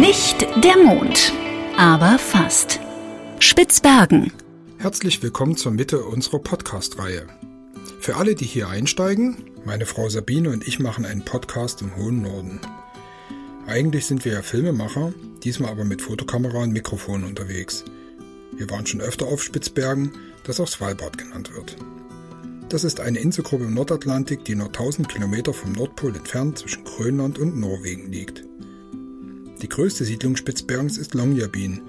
Nicht der Mond, aber fast. Spitzbergen. Herzlich willkommen zur Mitte unserer Podcast-Reihe. Für alle, die hier einsteigen, meine Frau Sabine und ich machen einen Podcast im hohen Norden. Eigentlich sind wir ja Filmemacher, diesmal aber mit Fotokamera und Mikrofon unterwegs. Wir waren schon öfter auf Spitzbergen, das auch Svalbard genannt wird. Das ist eine Inselgruppe im Nordatlantik, die nur 1000 Kilometer vom Nordpol entfernt zwischen Grönland und Norwegen liegt. Die größte Siedlung Spitzbergens ist Longyearbyen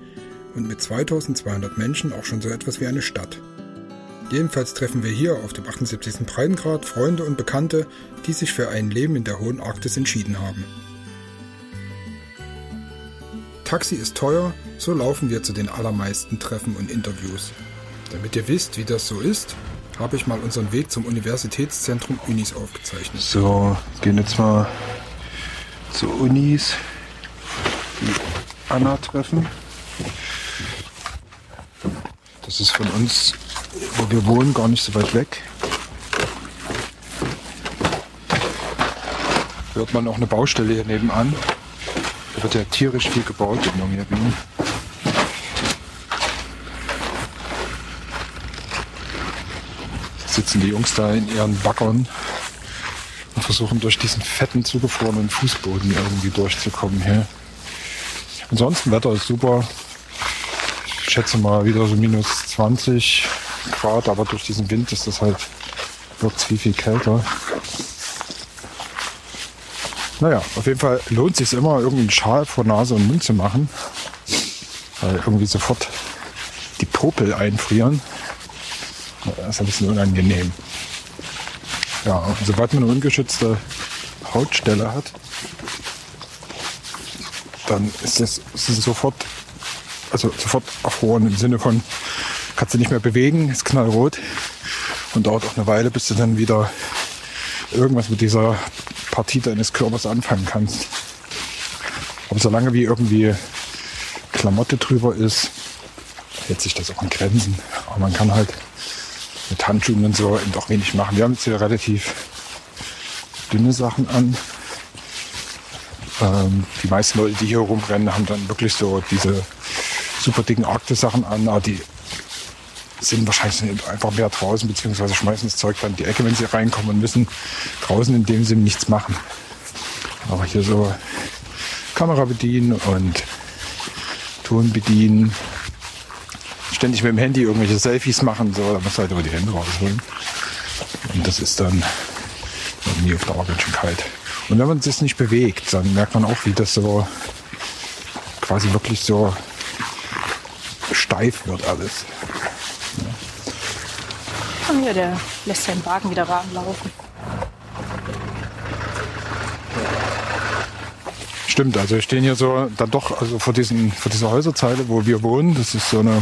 und mit 2200 Menschen auch schon so etwas wie eine Stadt. Jedenfalls treffen wir hier auf dem 78. Breitengrad Freunde und Bekannte, die sich für ein Leben in der hohen Arktis entschieden haben. Taxi ist teuer, so laufen wir zu den allermeisten Treffen und Interviews. Damit ihr wisst, wie das so ist, habe ich mal unseren Weg zum Universitätszentrum Unis aufgezeichnet. So, gehen jetzt mal zu Unis. Anna treffen. Das ist von uns, wo wir wohnen, gar nicht so weit weg. Hört man auch eine Baustelle hier nebenan. Da wird ja tierisch viel gebaut in Longyearbyen. Sitzen die Jungs da in ihren Baggern und versuchen durch diesen fetten, zugefrorenen Fußboden irgendwie durchzukommen hier. Ansonsten Wetter ist super. Ich schätze mal wieder so minus 20 Grad, aber durch diesen Wind ist das halt wird viel, viel kälter. Naja, auf jeden Fall lohnt es sich immer, irgendwie einen Schal vor Nase und Mund zu machen. Weil irgendwie sofort die Popel einfrieren. Das ist ein bisschen unangenehm. Ja, sobald man eine ungeschützte Hautstelle hat, dann ist es, sofort, also sofort erfroren im Sinne von, kannst du nicht mehr bewegen, ist knallrot und dauert auch eine Weile, bis du dann wieder irgendwas mit dieser Partie deines Körpers anfangen kannst. Aber solange wie irgendwie Klamotte drüber ist, hält sich das auch in Grenzen. Aber man kann halt mit Handschuhen und so eben auch wenig machen. Wir haben jetzt hier relativ dünne Sachen an. Ähm, die meisten Leute, die hier rumrennen, haben dann wirklich so diese super dicken Arktis-Sachen an, aber die sind wahrscheinlich einfach mehr draußen, beziehungsweise schmeißen das Zeug dann in die Ecke, wenn sie reinkommen und müssen draußen in dem Sinne nichts machen. Aber hier so Kamera bedienen und Ton bedienen, ständig mit dem Handy irgendwelche Selfies machen, so, da muss halt über die Hände rausholen. Und das ist dann irgendwie auf Dauer ganz schön kalt. Und wenn man sich nicht bewegt, dann merkt man auch, wie das so quasi wirklich so steif wird alles. Und hier, der lässt seinen Wagen wieder warm laufen. Stimmt, also wir stehen hier so dann doch also vor, diesen, vor dieser Häuserzeile, wo wir wohnen. Das ist so eine,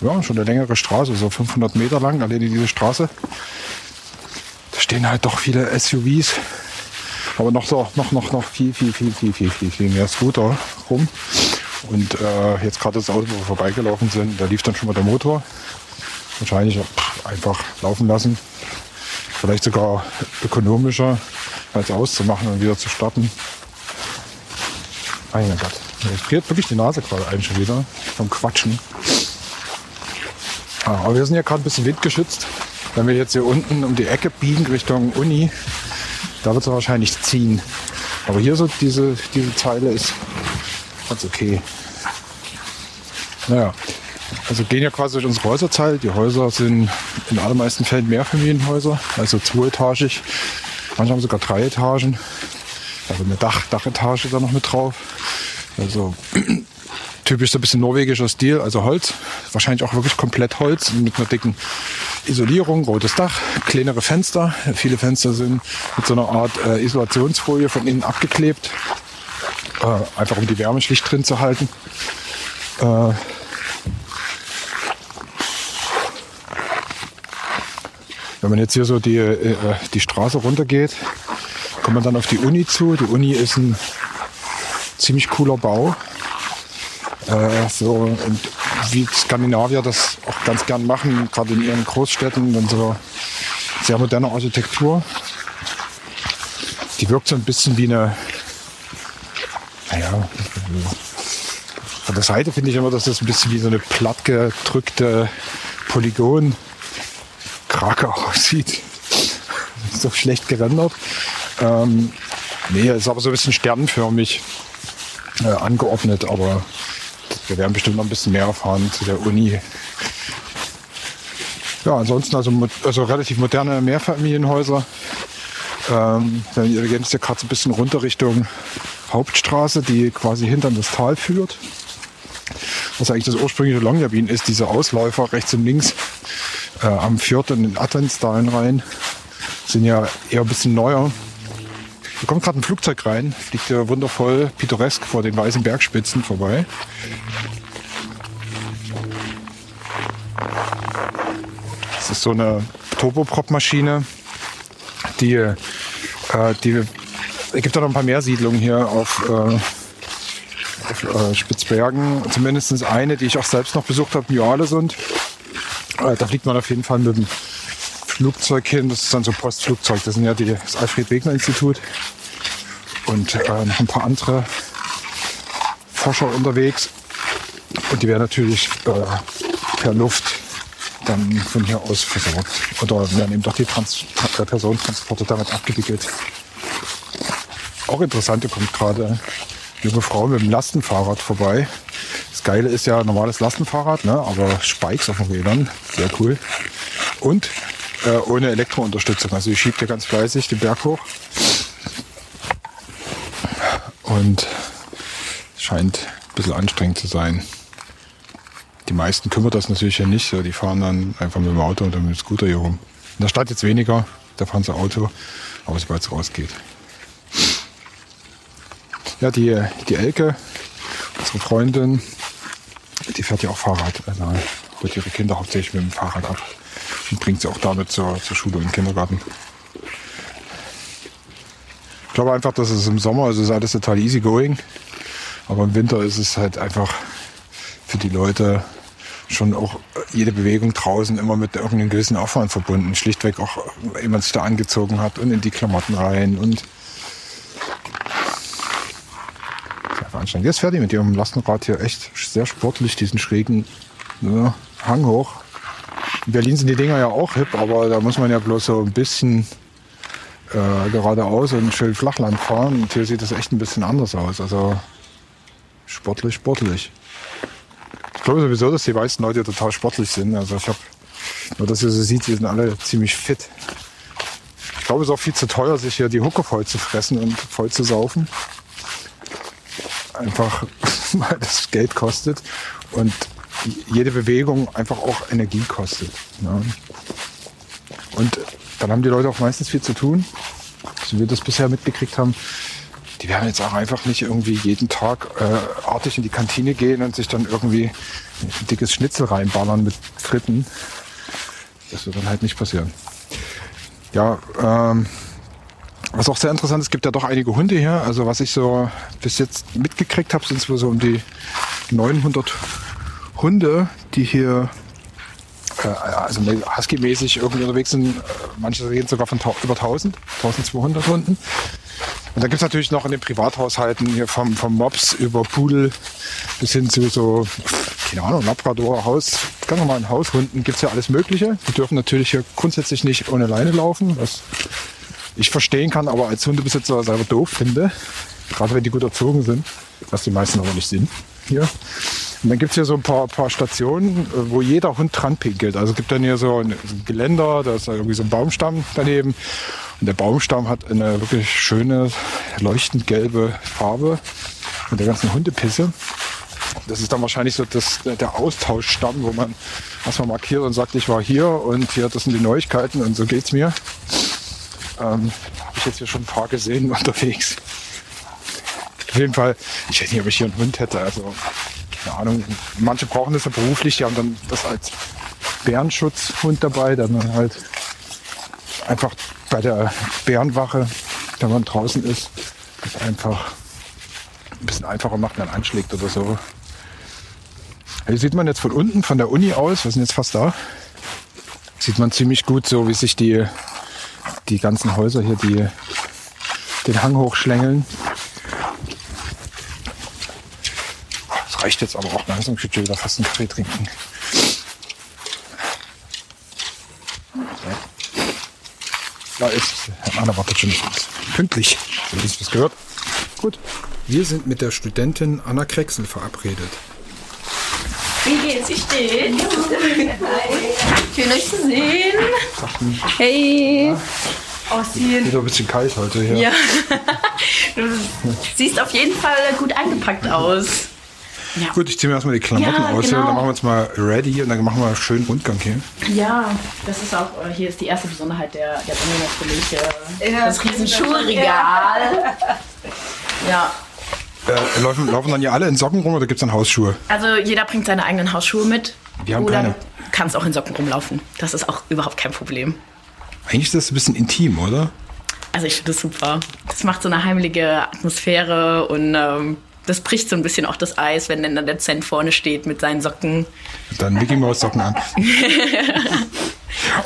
ja, schon eine längere Straße, so 500 Meter lang, alleine diese Straße. Da stehen halt doch viele SUVs, aber noch so, noch, noch, noch viel, viel, viel, viel, viel, viel, viel mehr Scooter rum. Und äh, jetzt gerade das Auto, wo wir vorbeigelaufen sind, da lief dann schon mal der Motor. Wahrscheinlich einfach laufen lassen. Vielleicht sogar ökonomischer, als auszumachen und wieder zu starten. Mein Gott. Mir friert wirklich die Nase gerade ein schon wieder vom Quatschen. Ah, aber wir sind ja gerade ein bisschen windgeschützt. Wenn wir jetzt hier unten um die Ecke biegen Richtung Uni, da wird es wahrscheinlich ziehen. Aber hier so diese, diese Zeile ist ganz okay. Naja, also gehen ja quasi durch unsere Häuserzeile. Die Häuser sind in allermeisten Fällen Mehrfamilienhäuser, also zweietagig. Manche haben sogar drei Etagen. Also eine Dach, Dachetage da noch mit drauf. Also typisch so ein bisschen norwegischer Stil, also Holz. Wahrscheinlich auch wirklich komplett Holz mit einer dicken Isolierung, rotes Dach, kleinere Fenster. Viele Fenster sind mit so einer Art äh, Isolationsfolie von innen abgeklebt. Äh, einfach um die Wärme schlicht drin zu halten. Äh, wenn man jetzt hier so die, äh, die Straße runtergeht, kommt man dann auf die Uni zu. Die Uni ist ein ziemlich cooler Bau. Äh, so, und wie Skandinavier das auch ganz gern machen, gerade in ihren Großstädten, dann so sehr moderne Architektur. Die wirkt so ein bisschen wie eine, naja, von der Seite finde ich immer, dass das ein bisschen wie so eine plattgedrückte Polygon Krake aussieht. so schlecht gerendert. Ähm, nee, ist aber so ein bisschen sternförmig äh, angeordnet, aber wir werden bestimmt noch ein bisschen mehr erfahren zu der Uni. Ja, ansonsten also, also relativ moderne Mehrfamilienhäuser. Ähm, wir gehen jetzt gerade so ein bisschen runter Richtung Hauptstraße, die quasi hinter das Tal führt. Was eigentlich das ursprüngliche Longyearbyen ist, diese Ausläufer rechts und links äh, am Fjord und in Attensdalen rein, sind ja eher ein bisschen neuer. Hier kommt gerade ein Flugzeug rein, fliegt ja wundervoll pittoresk vor den weißen Bergspitzen vorbei. Das ist so eine Turboprop-Maschine, die, äh, die es gibt auch noch ein paar mehr Siedlungen hier auf, äh, auf äh, Spitzbergen. Zumindest eine, die ich auch selbst noch besucht habe, Joalesund. Äh, da fliegt man auf jeden Fall mit dem Flugzeug hin. Das ist dann so Postflugzeug. Das sind ja die, das Alfred-Wegener-Institut. Und äh, noch ein paar andere Forscher unterwegs. Und die werden natürlich äh, per Luft dann von hier aus versorgt. Oder werden eben doch die Trans äh, Personentransporte damit abgewickelt. Auch interessant, da kommt gerade eine junge Frau mit dem Lastenfahrrad vorbei. Das Geile ist ja normales Lastenfahrrad, ne? aber Spikes auf den Rädern. Sehr cool. Und äh, ohne Elektrounterstützung. Also ich schiebt hier ganz fleißig den Berg hoch. Und scheint ein bisschen anstrengend zu sein. Die meisten kümmert das natürlich ja nicht. Die fahren dann einfach mit dem Auto oder mit dem Scooter hier rum. In der Stadt jetzt weniger, da fahren sie Auto, aber sobald es rausgeht. Ja, die, die Elke, unsere Freundin, die fährt ja auch Fahrrad. Also holt ihre Kinder hauptsächlich mit dem Fahrrad ab und bringt sie auch damit zur, zur Schule und Kindergarten. Ich glaube einfach, dass es im Sommer ist, ist alles total easy going. Aber im Winter ist es halt einfach für die Leute schon auch jede Bewegung draußen immer mit irgendeinem gewissen Aufwand verbunden. Schlichtweg auch, wenn man sich da angezogen hat und in die Klamotten rein und anstrengend. Jetzt fährt die mit ihrem Lastenrad hier echt sehr sportlich diesen schrägen ja, Hang hoch. In Berlin sind die Dinger ja auch hip, aber da muss man ja bloß so ein bisschen äh, geradeaus und schön Flachland fahren. Und hier sieht das echt ein bisschen anders aus. Also sportlich, sportlich. Ich glaube sowieso, dass die meisten Leute total sportlich sind. Also ich habe, nur dass ihr so sieht, die sind alle ziemlich fit. Ich glaube, es ist auch viel zu teuer, sich hier die Hucke voll zu fressen und voll zu saufen einfach weil das Geld kostet und jede Bewegung einfach auch Energie kostet. Ne? Und dann haben die Leute auch meistens viel zu tun, so wie wir das bisher mitgekriegt haben. Die werden jetzt auch einfach nicht irgendwie jeden Tag äh, artig in die Kantine gehen und sich dann irgendwie ein dickes Schnitzel reinballern mit Fritten. Das wird dann halt nicht passieren. Ja, ähm, was auch sehr interessant ist, es gibt ja doch einige Hunde hier. Also was ich so bis jetzt mitgekriegt habe, sind es wohl so um die 900 Hunde, die hier äh, also Husky-mäßig irgendwie unterwegs sind. Manche reden sogar von über 1000, 1200 Hunden. Und da gibt es natürlich noch in den Privathaushalten hier vom, vom Mops über Pudel bis hin zu so, keine Ahnung, Labrador, Haus, ganz normalen Haushunden gibt es ja alles Mögliche. Die dürfen natürlich hier grundsätzlich nicht ohne Leine laufen, was ich verstehen kann, aber als Hundebesitzer selber doof finde. Gerade wenn die gut erzogen sind, was die meisten aber nicht sind hier. Und dann gibt es hier so ein paar, paar Stationen, wo jeder Hund dran pinkelt. Also es gibt dann hier so ein, Geländer, da ist irgendwie so ein Baumstamm daneben. Und der Baumstamm hat eine wirklich schöne, leuchtend gelbe Farbe mit der ganzen Hundepisse. Das ist dann wahrscheinlich so das, der Austauschstamm, wo man erstmal markiert und sagt, ich war hier und hier, das sind die Neuigkeiten und so geht's mir. Ähm, Habe ich jetzt hier schon ein paar gesehen unterwegs. Auf jeden Fall, ich weiß nicht, ob ich hier einen Hund hätte. Also, keine Ahnung. Manche brauchen das ja beruflich, die haben dann das als Bärenschutzhund dabei, dann halt einfach bei der Bärenwache, wenn man draußen ist, das einfach ein bisschen einfacher macht, wenn man anschlägt oder so. Hier sieht man jetzt von unten, von der Uni aus, wir sind jetzt fast da, sieht man ziemlich gut so, wie sich die die ganzen Häuser hier, die den Hang hochschlängeln. Das reicht jetzt aber auch langsam. Ich will wieder fast einen Kaffee trinken. Da ist Herr Anna wartet schon pünktlich. So wie es was gehört. Gut. Wir sind mit der Studentin Anna Krexel verabredet. Wie geht's? Wie steht's? Schön euch zu sehen. Hey. Aussehen. Wieder ein bisschen kalt heute hier. Ja. Du siehst auf jeden Fall gut eingepackt aus. Ja. Gut, ich ziehe mir erstmal die Klamotten Ja, aus genau. und dann machen wir uns mal ready und dann machen wir einen schönen Rundgang hier. Ja, das ist auch, äh, hier ist die erste Besonderheit der, der natürlich. Äh, das riesen Schulregal. Ja, Äh, laufen, laufen dann ja alle in Socken rum oder gibt es dann Hausschuhe? also jeder bringt seine eigenen Hausschuhe mit. Wir haben Oder keine. du kannst auch in Socken rumlaufen. Das ist auch überhaupt kein Problem. Eigentlich ist das ein bisschen intim, oder? Also ich finde das super. Das macht so eine heimelige Atmosphäre und ähm, das bricht so ein bisschen auch das Eis, wenn dann der Dozent vorne steht mit seinen Socken. Dann Mickey Maus Socken an.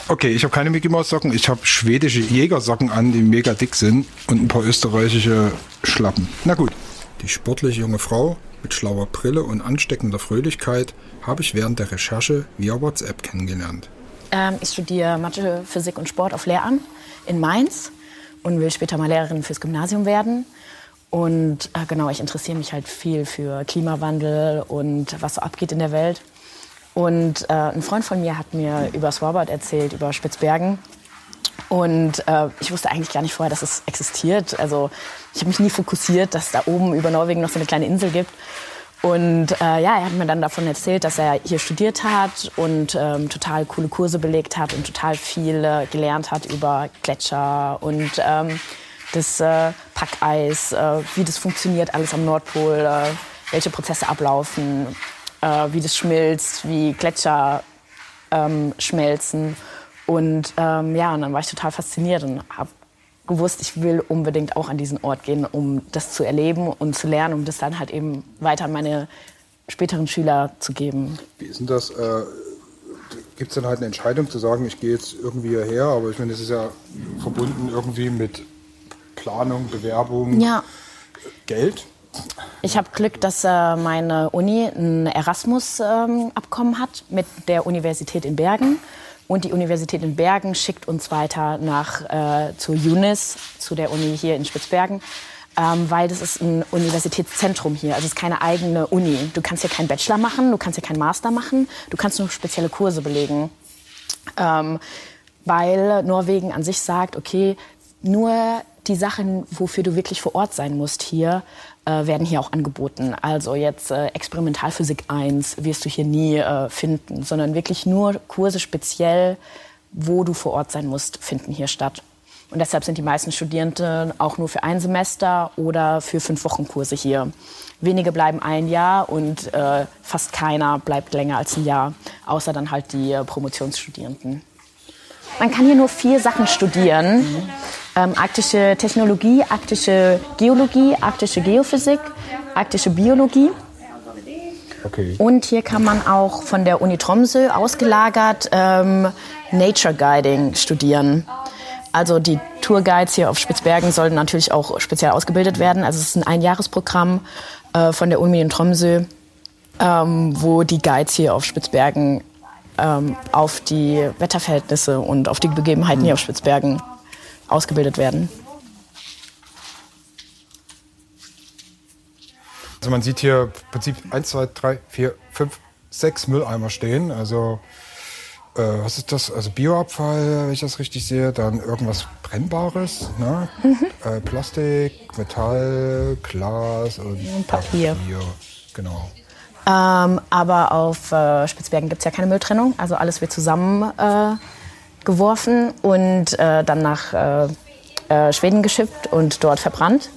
Okay, ich habe keine Mickey Maus Socken, ich habe schwedische Jägersocken an, die mega dick sind und ein paar österreichische Schlappen. Na gut. Die sportliche junge Frau mit schlauer Brille und ansteckender Fröhlichkeit habe ich während der Recherche via WhatsApp kennengelernt. Ähm, ich studiere Mathe, Physik und Sport auf Lehramt in Mainz und will später mal Lehrerin fürs Gymnasium werden. Und äh, genau, ich interessiere mich halt viel für Klimawandel und was so abgeht in der Welt. Und äh, ein Freund von mir hat mir über Svalbard erzählt, über Spitzbergen. Und äh, ich wusste eigentlich gar nicht vorher, dass es existiert. Also ich habe mich nie fokussiert, dass da oben über Norwegen noch so eine kleine Insel gibt. Und äh, ja, er hat mir dann davon erzählt, dass er hier studiert hat und ähm, total coole Kurse belegt hat und total viel äh, gelernt hat über Gletscher und ähm, das äh, Packeis, äh, wie das funktioniert alles am Nordpol, äh, welche Prozesse ablaufen, äh, wie das schmilzt, wie Gletscher ähm, schmelzen. Und ähm, ja, und dann war ich total fasziniert und habe gewusst, ich will unbedingt auch an diesen Ort gehen, um das zu erleben und zu lernen, um das dann halt eben weiter an meine späteren Schüler zu geben. Wie ist denn das? Äh, Gibt es dann halt eine Entscheidung zu sagen, ich gehe jetzt irgendwie hierher, aber ich meine, das ist ja verbunden irgendwie mit Planung, Bewerbung, Ja, Geld. ich habe Glück, dass äh, meine Uni ein Erasmus-Abkommen hat mit der Universität in Bergen. Und die Universität in Bergen schickt uns weiter nach äh, zur UNIS, zu der Uni hier in Spitzbergen, ähm, weil das ist ein Universitätszentrum hier. Also es ist keine eigene Uni. Du kannst hier keinen Bachelor machen, du kannst hier keinen Master machen, du kannst nur spezielle Kurse belegen. Ähm, weil Norwegen an sich sagt, okay, nur die Sachen, wofür du wirklich vor Ort sein musst hier, äh, werden hier auch angeboten. Also jetzt äh, Experimentalphysik 1 wirst du hier nie äh, finden, sondern wirklich nur Kurse speziell, wo du vor Ort sein musst, finden hier statt. Und deshalb sind die meisten Studierenden auch nur für ein Semester oder für fünf Wochen Kurse hier. Wenige bleiben ein Jahr und äh, fast keiner bleibt länger als ein Jahr, außer dann halt die äh, Promotionsstudierenden. Man kann hier nur vier Sachen studieren. Ähm, arktische Technologie, arktische Geologie, arktische Geophysik, arktische Biologie. Okay. Und hier kann man auch von der Uni Tromsø ausgelagert ähm, Nature Guiding studieren. Also die Tourguides hier auf Spitzbergen sollen natürlich auch speziell ausgebildet werden. Also es ist ein Einjahresprogramm äh, von der Uni in Tromsø, ähm, wo die Guides hier auf Spitzbergen ähm, auf die Wetterverhältnisse und auf die Begebenheiten hier auf Spitzbergen ausgebildet werden. Also man sieht hier im Prinzip 1, 2, 3, 4, 5, 6 Mülleimer stehen. Also äh, was ist das? Also Bioabfall, wenn ich das richtig sehe. Dann irgendwas Brennbares. Ne? Äh, Plastik, Metall, Glas und Papier. Genau. Ähm, aber auf äh, Spitzbergen gibt es ja keine Mülltrennung. Also alles wird zusammen äh, und äh, dann nach äh, äh, Schweden geschippt und dort verbrannt.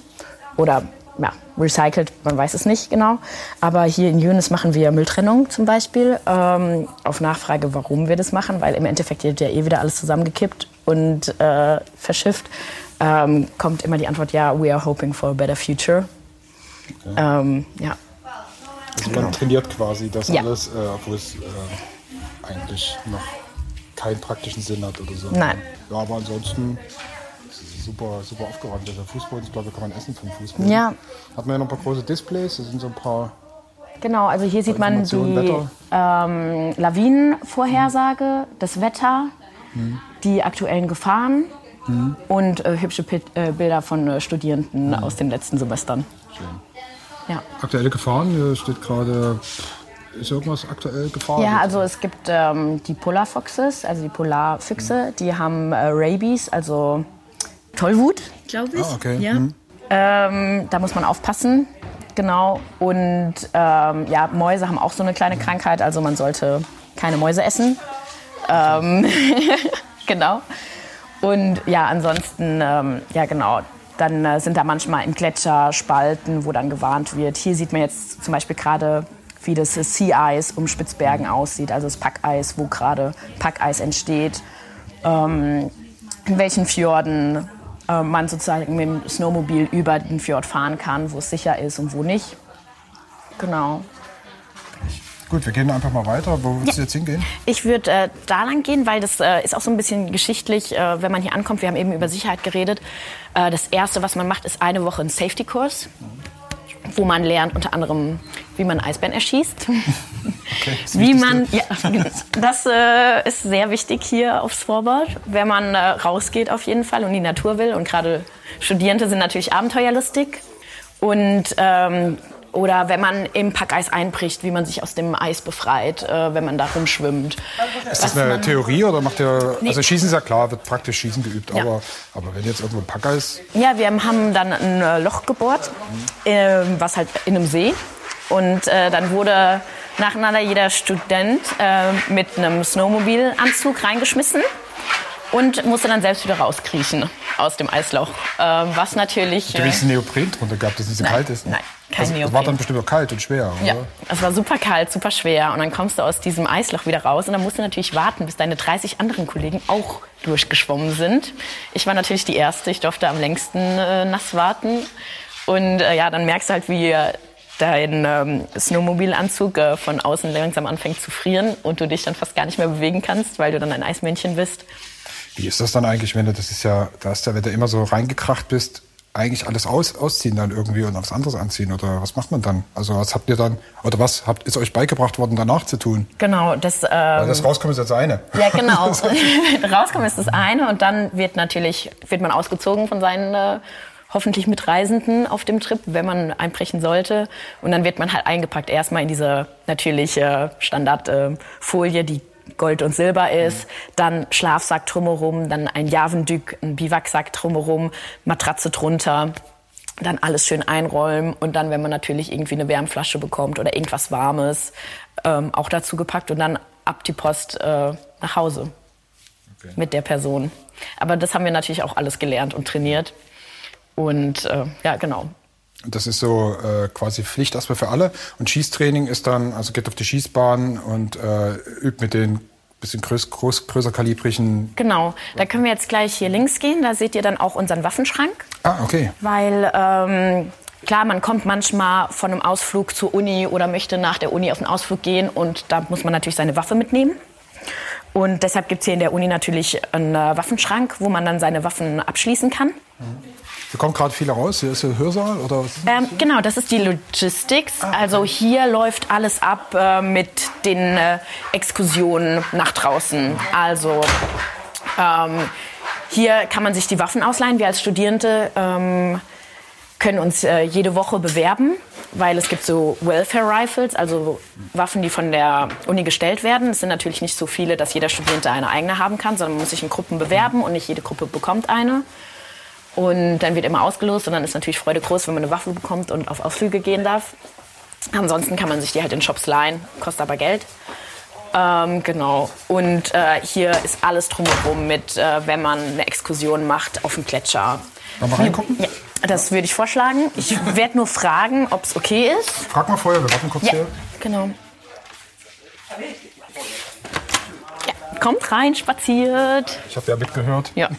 Oder ja, recycelt, man weiß es nicht genau. Aber hier in Jönes machen wir Mülltrennung zum Beispiel. Ähm, auf Nachfrage, warum wir das machen, weil im Endeffekt wird ja eh wieder alles zusammengekippt und äh, verschifft. Ähm, kommt immer die Antwort, ja, we are hoping for a better future. Ähm, ja. Also man trainiert quasi das Ja. alles, äh, obwohl es äh, eigentlich noch keinen praktischen Sinn hat oder so. Nein. Ja, aber ansonsten ist es super, super aufgeräumt. Der Fußboden, ich glaube, kann man essen vom Fußboden. Ja. Hat man ja noch ein paar große Displays, da sind so ein paar Genau, also hier sieht man die ähm, Lawinenvorhersage, das Wetter, die aktuellen Gefahren und äh, hübsche Pi- äh, Bilder von äh, Studierenden aus den letzten Semestern. Ja. Aktuelle Gefahren, hier steht gerade, ist irgendwas aktuell Gefahr? Ja, also es gibt ähm, die Polar Foxes, also die Polarfüchse, die haben äh, Rabies, also Tollwut, glaube ich. Ah, okay. Ja. Mhm. Ähm, da muss man aufpassen, genau. Und ähm, ja, Mäuse haben auch so eine kleine Krankheit, also man sollte keine Mäuse essen. Ähm, genau. Und ja, ansonsten, ähm, ja genau, dann äh, sind da manchmal im Gletscher Spalten, wo dann gewarnt wird. Hier sieht man jetzt zum Beispiel gerade, wie das Sea Ice um Spitzbergen aussieht, also das Packeis, wo gerade Packeis entsteht. Ähm, in welchen Fjorden äh, man sozusagen mit dem Snowmobil über den Fjord fahren kann, wo es sicher ist und wo nicht. Genau. Gut, wir gehen einfach mal weiter. Wo willst du jetzt hingehen? Ich würde äh, da lang gehen, weil das äh, ist auch so ein bisschen geschichtlich, äh, wenn man hier ankommt. Wir haben eben über Sicherheit geredet. Äh, das Erste, was man macht, ist eine Woche ein Safety-Kurs, wo man lernt unter anderem, wie man Eisbären erschießt. wie man, ja, das äh, ist sehr wichtig hier auf Svalbard, wenn man äh, rausgeht auf jeden Fall und die Natur will. Und gerade Studierende sind natürlich abenteuerlustig. Und ähm, oder wenn man im Packeis einbricht, wie man sich aus dem Eis befreit, äh, wenn man da rumschwimmt. Ist das eine Theorie oder macht ihr. Nee. Also Schießen ist ja klar, wird praktisch Schießen geübt. Ja. Aber, aber wenn jetzt irgendwo ein Packer ist. Ja, wir haben dann ein äh, Loch gebohrt, äh, was halt in einem See. Und äh, dann wurde nacheinander jeder Student äh, mit einem Snowmobilanzug reingeschmissen und musste dann selbst wieder rauskriechen aus dem Eisloch. Äh, was natürlich. Du hast Neopren drunter gehabt, dass es nicht so Nein, kalt ist. nein, kein also, Das war dann bestimmt auch kalt und schwer, oder? Ja, es war super kalt, super schwer. Und dann kommst du aus diesem Eisloch wieder raus und dann musst du natürlich warten, bis deine 30 anderen Kollegen auch durchgeschwommen sind. Ich war natürlich die Erste, ich durfte am längsten äh, nass warten. Und äh, ja, dann merkst du halt, wie dein ähm, Snowmobilanzug äh, von außen langsam anfängt zu frieren und du dich dann fast gar nicht mehr bewegen kannst, weil du dann ein Eismännchen bist. Wie ist das dann eigentlich, wenn du, das ist ja, da ist ja, wenn du immer so reingekracht bist, eigentlich alles aus, ausziehen dann irgendwie und was anderes anziehen? Oder was macht man dann? Also was habt ihr dann, oder was habt, ist euch beigebracht worden, danach zu tun? Genau, das ähm, Weil das rauskommt ist jetzt eine. Ja, genau. Rauskommen ist das eine und dann wird natürlich wird man ausgezogen von seinen äh, hoffentlich Mitreisenden auf dem Trip, wenn man einbrechen sollte. Und dann wird man halt eingepackt erstmal in diese natürliche Standardfolie, die Gold und Silber ist, dann Schlafsack drumherum, dann ein Javendük, ein Biwaksack drumherum, Matratze drunter, dann alles schön einräumen und dann, wenn man natürlich irgendwie eine Wärmflasche bekommt oder irgendwas Warmes, ähm, auch dazu gepackt und dann ab die Post äh, nach Hause mit der Person. Aber das haben wir natürlich auch alles gelernt und trainiert. Und äh, ja, genau. Das ist so äh, quasi Pflicht erstmal für alle. Und Schießtraining ist dann, also geht auf die Schießbahn und äh, übt mit den bisschen größ, groß, größer kalibrigen. Genau. Da können wir jetzt gleich hier links gehen. Da seht ihr dann auch unseren Waffenschrank. Ah, okay. Weil ähm, klar, man kommt manchmal von einem Ausflug zur Uni oder möchte nach der Uni auf einen Ausflug gehen und da muss man natürlich seine Waffe mitnehmen. Und deshalb gibt es hier in der Uni natürlich einen äh, Waffenschrank, wo man dann seine Waffen abschließen kann. Hier kommen gerade viele raus. Hier ist der Hörsaal oder? Ähm, genau, das ist die Logistics. Also hier läuft alles ab äh, mit den äh, Exkursionen nach draußen. Also ähm, hier kann man sich die Waffen ausleihen. Wir als Studierende ähm, können uns äh, jede Woche bewerben, weil es gibt so Welfare Rifles, also Waffen, die von der Uni gestellt werden. Es sind natürlich nicht so viele, dass jeder Studierende eine eigene haben kann, sondern man muss sich in Gruppen bewerben und nicht jede Gruppe bekommt eine. Und dann wird immer ausgelost und dann ist natürlich Freude groß, wenn man eine Waffe bekommt und auf Ausflüge gehen darf. Ansonsten kann man sich die halt in Shops leihen, kostet aber Geld. Ähm, genau. Und äh, hier ist alles drumherum mit, äh, wenn man eine Exkursion macht auf dem Gletscher. Wollen wir reingucken? Ja, das würde ich vorschlagen. Ich werde nur fragen, ob es okay ist. Frag mal vorher, wir warten kurz Ja, hier. genau. Ja, kommt rein, spaziert. Ich habe ja mitgehört. Ja.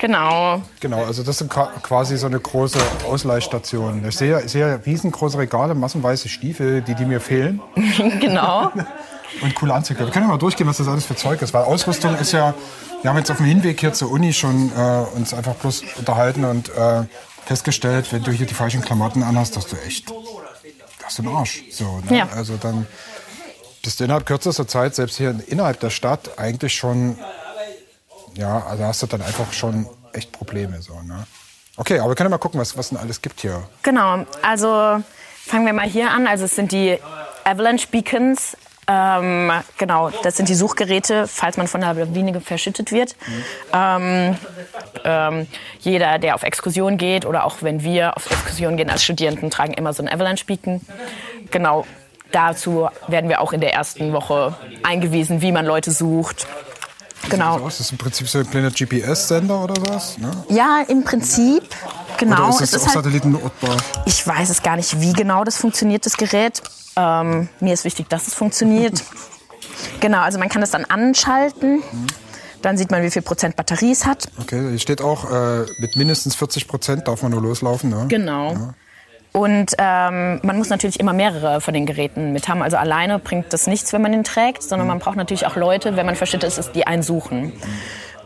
genau. Genau, also das sind qua- quasi so eine große Ausleihstation. Ich sehe, ich sehe riesengroße Regale, massenweise Stiefel, die, die mir fehlen. genau. Und coole Anzüge. Wir können ja mal durchgehen, was das alles für Zeug ist. Weil Ausrüstung ist ja, wir haben jetzt auf dem Hinweg hier zur Uni schon äh, uns einfach bloß unterhalten und äh, festgestellt, wenn du hier die falschen Klamotten anhast, dass du echt, das ist ein Arsch. So, ne? Ja. Also dann bist du innerhalb kürzester Zeit, selbst hier innerhalb der Stadt, eigentlich schon, ja, also hast du dann einfach schon echt Probleme. So, ne? Okay, aber wir können ja mal gucken, was was denn alles gibt hier. Genau, also fangen wir mal hier an. Also es sind die Avalanche Beacons. Ähm, genau, das sind die Suchgeräte, falls man von der Lawine verschüttet wird. Ähm, ähm, jeder, der auf Exkursion geht oder auch wenn wir auf Exkursion gehen als Studierenden, tragen immer so ein Avalanche Beacon. Genau, dazu werden wir auch in der ersten Woche eingewiesen, wie man Leute sucht. Genau. So, ist das im Prinzip so ein kleiner GPS-Sender oder was? Ne? Ja, im Prinzip. Genau. Oder ist das es ist halt, Satelliten ortbar? ich weiß es gar nicht, wie genau das funktioniert, das Gerät. Ähm, mir ist wichtig, dass es funktioniert. genau, also man kann das dann anschalten. Dann sieht man, wie viel Prozent Batterie es hat. Okay, hier steht auch, äh, mit mindestens 40 Prozent darf man nur loslaufen. Ne? Genau. Und ähm, man muss natürlich immer mehrere von den Geräten mit haben. Also alleine bringt das nichts, wenn man den trägt, sondern man braucht natürlich auch Leute, wenn man verschüttet ist, die einen suchen.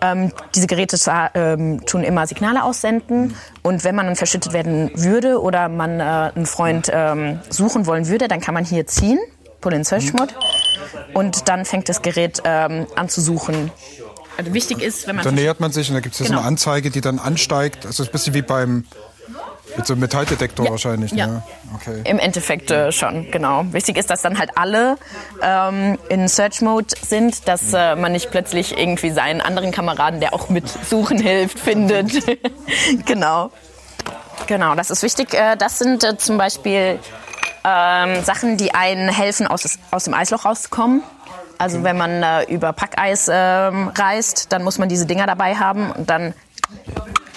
Ähm, diese Geräte zwar, ähm, tun immer Signale aussenden und wenn man dann verschüttet werden würde oder man äh, einen Freund ähm, suchen wollen würde, dann kann man hier ziehen, Pull in Search Mode und dann fängt das Gerät ähm, an zu suchen. Also wichtig ist, wenn man Dann nähert man sich und da gibt es so Genau. eine Anzeige, die dann ansteigt. Also ein bisschen wie beim mit so einem Metalldetektor Ja, wahrscheinlich. ja. Ne? Okay. Im Endeffekt äh, schon, genau. Wichtig ist, dass dann halt alle ähm, in Search Mode sind, dass äh, man nicht plötzlich irgendwie seinen anderen Kameraden, der auch mit Suchen hilft, findet. genau. Genau, das ist wichtig. Äh, das sind äh, zum Beispiel ähm, Sachen, die einen helfen, aus, aus dem Eisloch rauszukommen. Also wenn man äh, über Packeis ähm, reist, dann muss man diese Dinger dabei haben und dann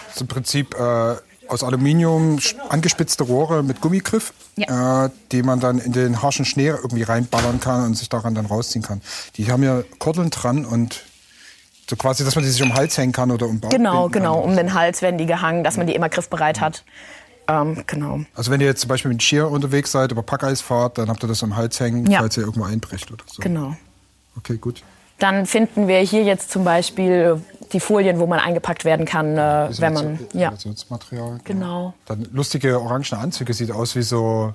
Das ist im Prinzip äh, aus Aluminium sch- angespitzte Rohre mit Gummigriff, äh, die man dann in den harschen Schnee irgendwie reinballern kann und sich daran dann rausziehen kann. Die haben ja Kordeln dran und so quasi, dass man die sich um den Hals hängen kann oder um den Bauch genau, genau, um den Hals werden die gehangen, dass man die immer griffbereit hat. Ähm, genau. Also wenn ihr jetzt zum Beispiel mit Skier unterwegs seid, über Packeis fahrt, dann habt ihr das am Hals hängen, Ja. falls ihr irgendwo einbricht oder so. Genau. Okay, gut. Dann finden wir hier jetzt zum Beispiel die Folien, wo man eingepackt werden kann, äh, wenn man. Ja, Isolationsmaterial. genau. Dann lustige orangene Anzüge, sieht aus wie so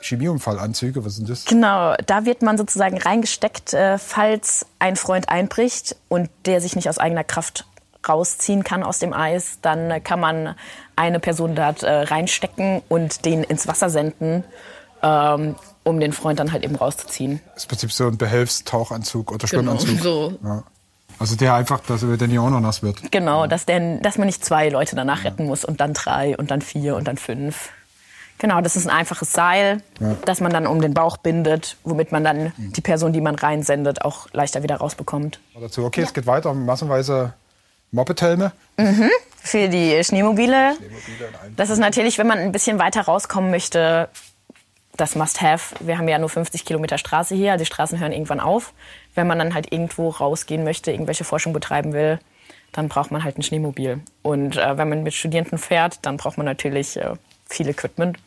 Chemieunfallanzüge. Was sind das? Genau, da wird man sozusagen reingesteckt, äh, falls ein Freund einbricht und der sich nicht aus eigener Kraft rausziehen kann aus dem Eis, dann äh, kann man eine Person dort äh, reinstecken und den ins Wasser senden, ähm, um den Freund dann halt eben rauszuziehen. Das ist im Prinzip so ein Behelfstauchanzug oder Schwimmanzug. Genau, so. Ja. Also der einfach, dass der nicht auch noch nass wird. Genau, dass, der, dass man nicht zwei Leute danach retten muss und dann drei und dann vier und dann fünf. Genau, das ist ein einfaches Seil, das man dann um den Bauch bindet, womit man dann die Person, die man reinsendet, auch leichter wieder rausbekommt. Dazu, okay, es geht weiter. Massenweise Mopedhelme. Für die Schneemobile, das ist natürlich, wenn man ein bisschen weiter rauskommen möchte, das Must-Have. Wir haben ja nur 50 Kilometer Straße hier, also die Straßen hören irgendwann auf. Wenn man dann halt irgendwo rausgehen möchte, irgendwelche Forschung betreiben will, dann braucht man halt ein Schneemobil. Und äh, wenn man mit Studierenden fährt, dann braucht man natürlich äh, viel Equipment.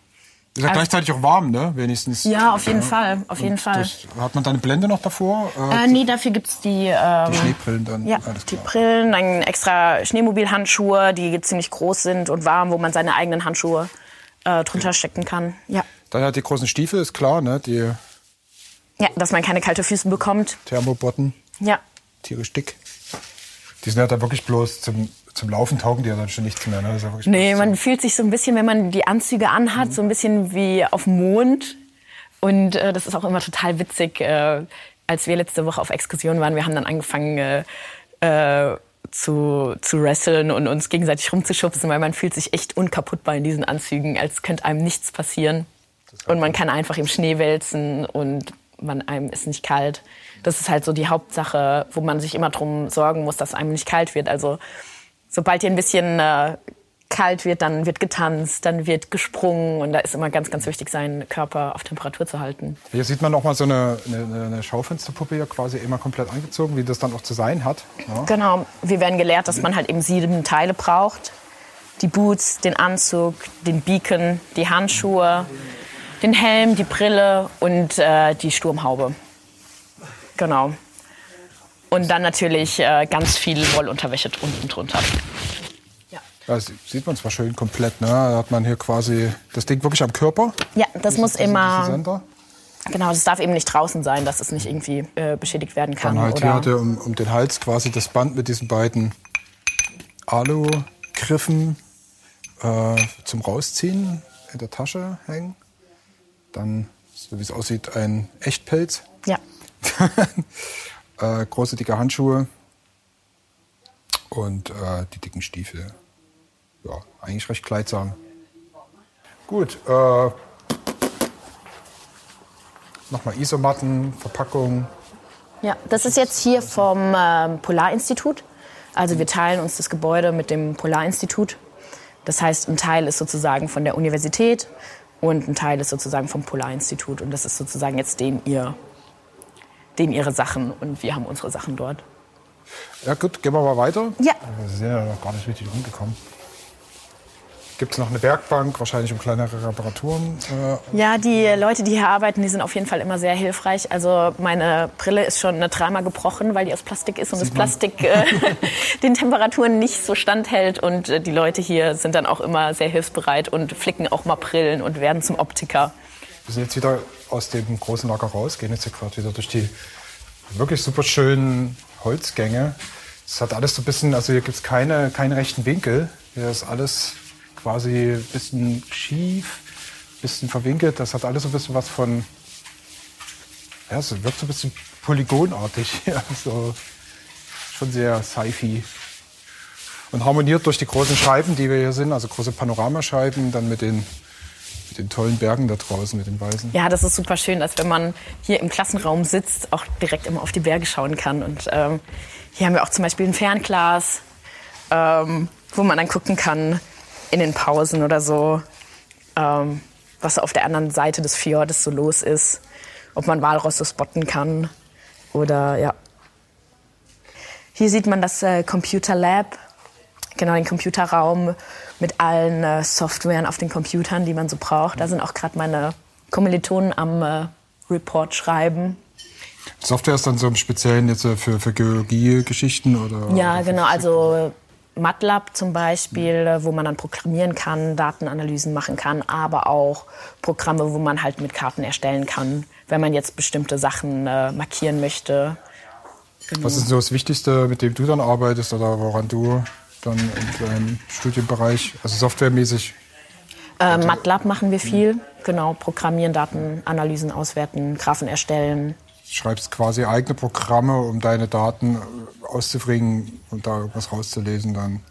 Ist ja gleichzeitig auch warm, ne? Wenigstens. Ja, auf jeden Fall, auf jeden Fall. Das, hat man da eine Blende noch davor? Äh, Äh, nee, dafür gibt's die, ähm, die Schneebrillen dann. ja, die. Brillen, dann extra Schneemobilhandschuhe, die ziemlich groß sind und warm, wo man seine eigenen Handschuhe äh, drunter stecken kann. Ja. Dann hat die großen Stiefel, ist klar, ne? Die ja, dass man keine kalte Füße bekommt. Thermobotten, Ja, tierisch dick. Die sind ja dann wirklich bloß zum, zum Laufen taugen die ja dann schon nichts mehr. Ne? Ja nee, man fühlt sich so ein bisschen, wenn man die Anzüge anhat, so ein bisschen wie auf dem Mond. Und äh, das ist auch immer total witzig. Äh, als wir letzte Woche auf Exkursion waren, wir haben dann angefangen äh, äh, zu, zu wresteln und uns gegenseitig rumzuschubsen, weil man fühlt sich echt unkaputtbar in diesen Anzügen, als könnte einem nichts passieren. Und man kann einfach im Schnee wälzen und man, einem ist nicht kalt. Das ist halt so die Hauptsache, wo man sich immer drum sorgen muss, dass einem nicht kalt wird. Also sobald dir ein bisschen äh, kalt wird, dann wird getanzt, dann wird gesprungen und da ist immer ganz, ganz wichtig, seinen Körper auf Temperatur zu halten. Hier sieht man noch mal so eine, eine, eine Schaufensterpuppe hier quasi immer komplett angezogen, wie das dann auch zu sein hat. Ja. Genau, wir werden gelehrt, dass man halt eben sieben Teile braucht. Die Boots, den Anzug, den Beacon, die Handschuhe, den Helm, die Brille und äh, die Sturmhaube. Genau. Und dann natürlich äh, ganz viel Wollunterwäsche unten drunter. Das sieht man zwar schön komplett, ne? Da hat man hier quasi das Ding wirklich am Körper. Ja, das muss immer. Genau, das darf eben nicht draußen sein, dass es nicht irgendwie äh, beschädigt werden kann. Dann halt hier oder hat er um, um den Hals quasi das Band mit diesen beiden Alu-Griffen äh, zum Rausziehen in der Tasche hängen. Dann, so wie es aussieht, ein Echtpelz. ja. äh, große, dicke Handschuhe und äh, die dicken Stiefel. Ja, eigentlich recht kleidsam. Gut, äh, nochmal Isomatten, Verpackung. Ja, das ist jetzt hier vom ähm, Polarinstitut. Also wir teilen uns das Gebäude mit dem Polarinstitut. Das heißt, ein Teil ist sozusagen von der Universität und ein Teil ist sozusagen vom Polarinstitut. Und das ist sozusagen jetzt denen, ihr, denen ihre Sachen und wir haben unsere Sachen dort. Ja gut, gehen wir mal weiter. Ja. Wir sind ja noch gar nicht richtig rumgekommen. Gibt es noch eine Werkbank, wahrscheinlich um kleinere Reparaturen? Äh, Ja, die Leute, die hier arbeiten, die sind auf jeden Fall immer sehr hilfreich. Also meine Brille ist schon dreimal gebrochen, weil die aus Plastik ist und das Sieht man. Plastik äh, den Temperaturen nicht so standhält. Und äh, die Leute hier sind dann auch immer sehr hilfsbereit und flicken auch mal Brillen und werden zum Optiker. wir sind jetzt wieder aus dem großen Lager raus, gehen jetzt hier gerade wieder durch die wirklich super schönen Holzgänge. Es hat alles so ein bisschen, also hier gibt es keine, keinen rechten Winkel. Hier ist alles quasi ein bisschen schief, ein bisschen verwinkelt. Das hat alles so ein bisschen was von, ja, es wirkt so ein bisschen polygonartig. Ja, so, schon sehr sci-fi. Und harmoniert durch die großen Scheiben, die wir hier sind, also große Panoramascheiben, dann mit den, mit den tollen Bergen da draußen, mit den weißen. Ja, das ist super schön, dass wenn man hier im Klassenraum sitzt, auch direkt immer auf die Berge schauen kann. Und ähm, hier haben wir auch zum Beispiel ein Fernglas, ähm, wo man dann gucken kann in den Pausen oder so, ähm, was auf der anderen Seite des Fjordes so los ist, ob man Walrosse spotten kann oder ja. Hier sieht man das äh, Computer Lab, genau den Computerraum mit allen äh, Softwaren auf den Computern, die man so braucht. Da sind auch gerade meine Kommilitonen am äh, Report schreiben. Software ist dann so im Speziellen jetzt äh, für, für Geologie-Geschichten oder? Ja, oder genau. Also MATLAB zum Beispiel, äh, wo man dann programmieren kann, Datenanalysen machen kann, aber auch Programme, wo man halt mit Karten erstellen kann, wenn man jetzt bestimmte Sachen äh, markieren möchte. Was ist so das Wichtigste, mit dem du dann arbeitest oder woran du dann in deinem Studienbereich, also softwaremäßig? Äh, MATLAB machen wir viel. Genau, programmieren, Datenanalysen auswerten, Graphen erstellen. Schreibst quasi eigene Programme, um deine Daten äh, auszubringen und da was rauszulesen dann.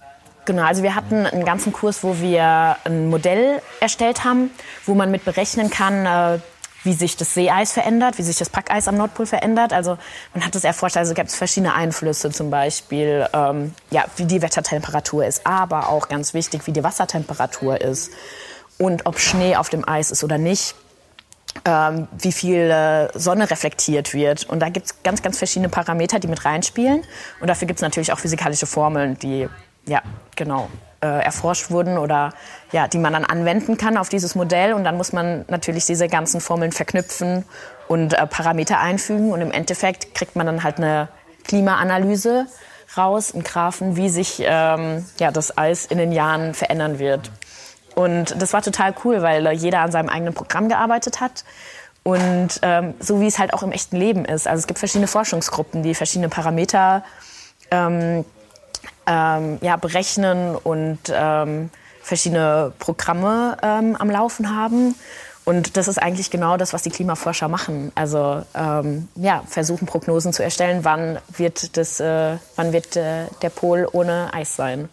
Genau, also wir hatten einen ganzen Kurs, wo wir ein Modell erstellt haben, wo man mit berechnen kann, äh, wie sich das Seeeis verändert, wie sich das Packeis am Nordpol verändert. Also man hat das erforscht, also gibt es verschiedene Einflüsse, zum Beispiel ähm, ja, wie die Wettertemperatur ist, aber auch ganz wichtig, wie die Wassertemperatur ist und ob Schnee auf dem Eis ist oder nicht ähm, wie viel äh, Sonne reflektiert wird. Und da gibt es ganz, ganz verschiedene Parameter, die mit reinspielen. Und dafür gibt es natürlich auch physikalische Formeln, die ja genau äh, erforscht wurden oder ja, die man dann anwenden kann auf dieses Modell. Und dann muss man natürlich diese ganzen Formeln verknüpfen und äh, Parameter einfügen. Und im Endeffekt kriegt man dann halt eine Klimaanalyse raus, einen Graphen, wie sich ähm, ja, das Eis in den Jahren verändern wird. Und das war total cool, weil jeder an seinem eigenen Programm gearbeitet hat. Und ähm, so wie es halt auch im echten Leben ist. Also es gibt verschiedene Forschungsgruppen, die verschiedene Parameter ähm, ähm, ja, berechnen und ähm, verschiedene Programme ähm, am Laufen haben. Und das ist eigentlich genau das, was die Klimaforscher machen. Also ähm, ja, versuchen Prognosen zu erstellen, wann wird, das, äh, wann wird äh, der Pol ohne Eis sein.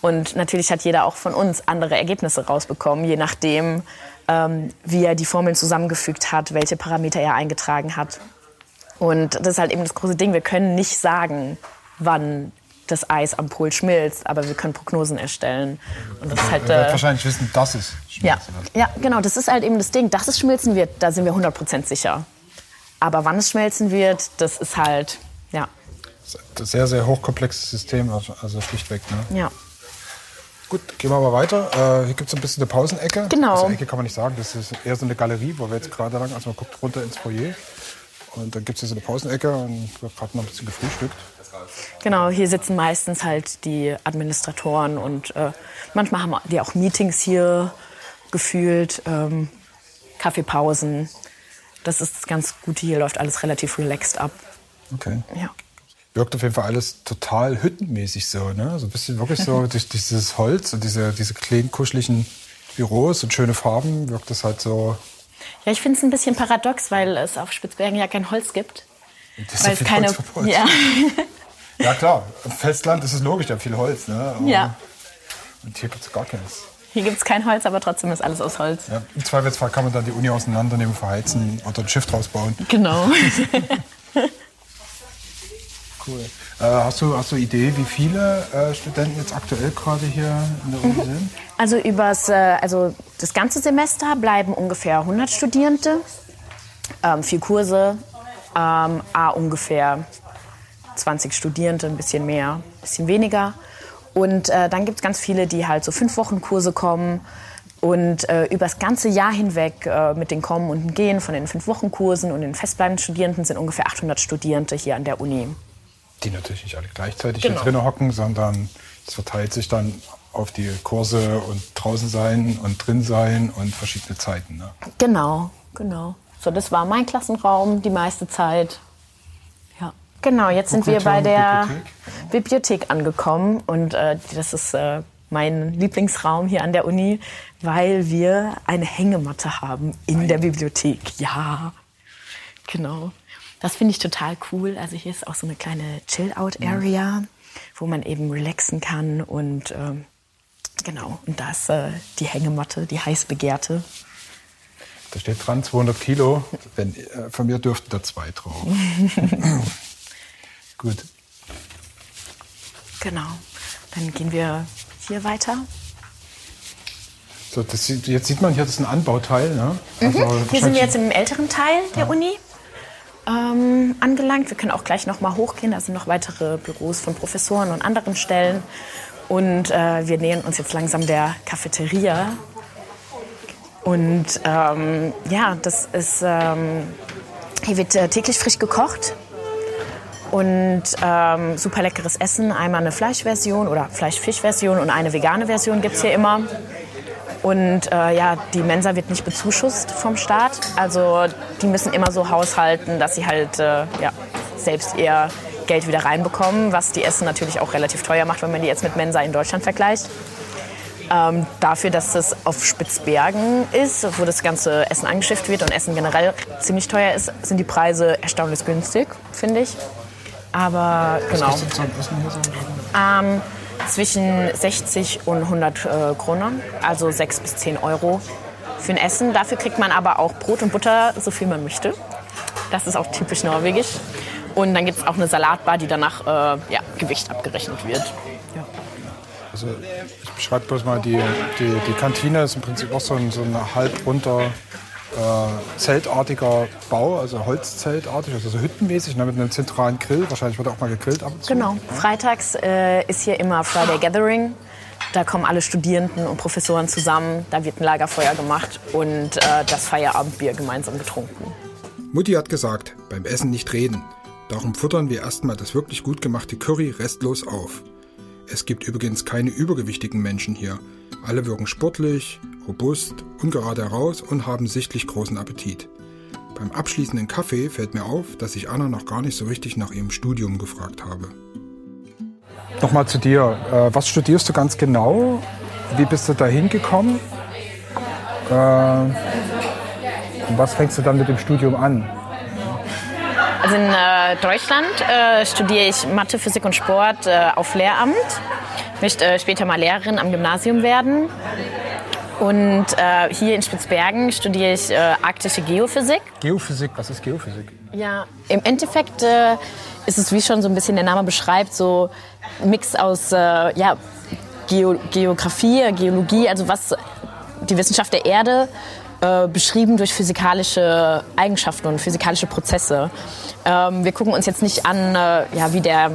Und natürlich hat jeder auch von uns andere Ergebnisse rausbekommen, je nachdem, ähm, wie er die Formeln zusammengefügt hat, welche Parameter er eingetragen hat. Und das ist halt eben das große Ding. Wir können nicht sagen, wann das Eis am Pol schmilzt, aber wir können Prognosen erstellen. Und das ist halt, äh, wahrscheinlich wissen, dass es ja, schmilzen wird. ja, genau. Das ist halt eben das Ding. Dass es schmilzen wird, da sind wir 100% sicher. Aber wann es schmelzen wird, das ist halt, ja, Das ist ein sehr, sehr hochkomplexes System, also also schlichtweg. Ne? ja. Gut, gehen wir mal weiter. Äh, hier gibt es ein bisschen eine Pausenecke. Genau. Also Ecke kann man nicht sagen, das ist eher so eine Galerie, wo wir jetzt gerade lang, also man guckt runter ins Foyer. Und dann gibt es hier so eine Pausenecke und wird gerade noch ein bisschen gefrühstückt. Genau, hier sitzen meistens halt die Administratoren und äh, manchmal haben die auch Meetings hier gefühlt, ähm, Kaffeepausen. Das ist das ganz Gute, hier läuft alles relativ relaxed ab. Okay. Ja. Wirkt auf jeden Fall alles total hüttenmäßig so, ne? So ein bisschen wirklich so durch dieses Holz und diese, diese kleinen, kuscheligen Büros und schöne Farben wirkt das halt so. Ja, ich finde es ein bisschen paradox, weil es auf Spitzbergen ja kein Holz gibt. Das ist Weil es keine. Ja. Ja klar, im Festland ist es logisch, da viel Holz, ne? Aber- ja. Und hier gibt es gar keins. Hier gibt es kein Holz, aber trotzdem ist alles aus Holz. Ja, Im Zweifelsfall kann man dann die Uni auseinandernehmen, verheizen oder ein Schiff draus bauen. Genau. Cool. Äh, hast, du, hast du Idee, wie viele äh, Studenten jetzt aktuell gerade hier in der Uni sind? Also übers, äh, also das ganze Semester bleiben ungefähr 100 Studierende, ähm, vier Kurse, ähm, a ungefähr 20 Studierende, ein bisschen mehr, ein bisschen weniger. Und äh, dann gibt es ganz viele, die halt so fünf Wochen Kurse kommen und äh, über das ganze Jahr hinweg äh, mit den Kommen und Gehen von den fünf Wochen Kursen und den festbleibenden Studierenden sind ungefähr 800 Studierende hier an der Uni. Die natürlich nicht alle gleichzeitig Genau. hier drinnen hocken, sondern es verteilt sich dann auf die Kurse und draußen sein und drin sein und verschiedene Zeiten. Ne? Genau, genau. So, das war mein Klassenraum die meiste Zeit. Ja. Genau, jetzt sind wir bei der Bibliothek. Bibliothek, angekommen und äh, das ist äh, mein Lieblingsraum hier an der Uni, weil wir eine Hängematte haben in der Bibliothek. Ja, genau. Das finde ich total cool. Also hier ist auch so eine kleine Chill-Out-Area, wo man eben relaxen kann und ähm, genau. Und da ist äh, die Hängematte, die heiß begehrte. Da steht dran 200 Kilo. Wenn, äh, von mir dürften da zwei drauf. Gut. Genau. Dann gehen wir hier weiter. So, das, sieht- jetzt sieht man hier, das ist ein Anbauteil. Ne? Also Hier sind wir jetzt im älteren Teil der Uni ähm, angelangt. Wir können auch gleich noch mal hochgehen. Da sind noch weitere Büros von Professoren und anderen Stellen. Und äh, wir nähern uns jetzt langsam der Cafeteria. Und ähm, ja, das ist ähm, hier wird äh, täglich frisch gekocht und ähm, super leckeres Essen. Einmal eine Fleischversion oder Fleisch-Fisch-Version und eine vegane Version gibt es hier immer. Und äh, ja, die Mensa wird nicht bezuschusst vom Staat. Also die müssen immer so haushalten, dass sie halt äh, ja, selbst ihr Geld wieder reinbekommen, was die Essen natürlich auch relativ teuer macht, wenn man die jetzt mit Mensa in Deutschland vergleicht. Ähm, dafür, dass das auf Spitzbergen ist, wo das ganze Essen angeschifft wird und Essen generell ziemlich teuer ist, sind die Preise erstaunlich günstig, finde ich. Aber genau. kostet so ein Essen hier so? Ähm, zwischen 60 und 100 äh, Kronen, also 6 bis 10 Euro für ein Essen. Dafür kriegt man aber auch Brot und Butter, so viel man möchte. Das ist auch typisch norwegisch. Und dann gibt es auch eine Salatbar, die danach äh, ja, Gewicht abgerechnet wird. Also ich beschreibe bloß mal, die, die, die Kantine ist im Prinzip auch so ein, so ein halb runter äh, zeltartiger Bau, also Holzzeltartig, also so hüttenmäßig, ne, mit einem zentralen Grill. Wahrscheinlich wird auch mal gegrillt ab und zu. Genau. Freitags äh, ist hier immer Friday Gathering. Da kommen alle Studierenden und Professoren zusammen. Da wird ein Lagerfeuer gemacht und äh, das Feierabendbier gemeinsam getrunken. Mutti hat gesagt, beim Essen nicht reden. Darum futtern wir erstmal das wirklich gut gemachte Curry restlos auf. Es gibt übrigens keine übergewichtigen Menschen hier. Alle wirken sportlich, robust, ungerade heraus und haben sichtlich großen Appetit. Beim abschließenden Kaffee fällt mir auf, dass ich Anna noch gar nicht so richtig nach ihrem Studium gefragt habe. Nochmal zu dir. Äh, was studierst du ganz genau? Wie bist du da hingekommen? Äh, und was fängst du dann mit dem Studium an? Also in äh, Deutschland äh, studiere ich Mathe, Physik und Sport äh, auf Lehramt. Möchte äh, später mal Lehrerin am Gymnasium werden. Und äh, hier in Spitzbergen studiere ich äh, arktische Geophysik. Geophysik, was ist Geophysik? Ja, im Endeffekt äh, ist es, wie schon so ein bisschen der Name beschreibt, so ein Mix aus äh, ja, Geo Geografie, Geologie, also was die Wissenschaft der Erde äh, beschrieben durch physikalische Eigenschaften und physikalische Prozesse. Ähm, wir gucken uns jetzt nicht an, äh, ja, wie der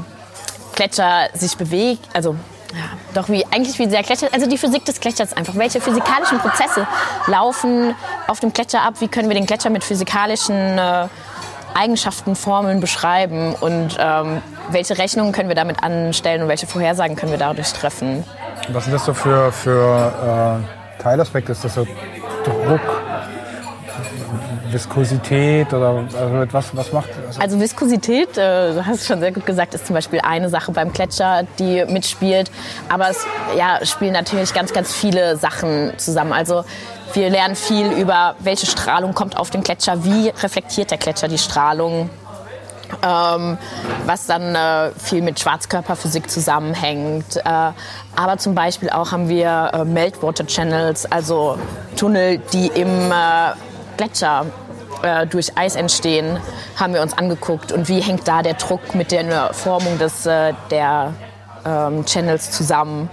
Gletscher sich bewegt, also ja, doch wie eigentlich wie der Gletscher, also die Physik des Gletschers einfach. Welche physikalischen Prozesse laufen auf dem Gletscher ab? Wie können wir den Gletscher mit physikalischen äh, Eigenschaften, Formeln beschreiben und ähm, welche Rechnungen können wir damit anstellen und welche Vorhersagen können wir dadurch treffen. Was sind das so für, für äh, Teilaspekte? Ist das so Druck, Viskosität oder also was, was macht also, also Viskosität, äh, du hast es schon sehr gut gesagt, ist zum Beispiel eine Sache beim Gletscher, die mitspielt. Aber es ja, spielen natürlich ganz, ganz viele Sachen zusammen. Also wir lernen viel über, welche Strahlung kommt auf den Gletscher, wie reflektiert der Gletscher die Strahlung. Ähm, was dann äh, viel mit Schwarzkörperphysik zusammenhängt. Äh, aber zum Beispiel auch haben wir äh, Meltwater Channels, also Tunnel, die im äh, Gletscher äh, durch Eis entstehen, haben wir uns angeguckt und wie hängt da der Druck mit der Formung des, äh, der ähm, Channels zusammen.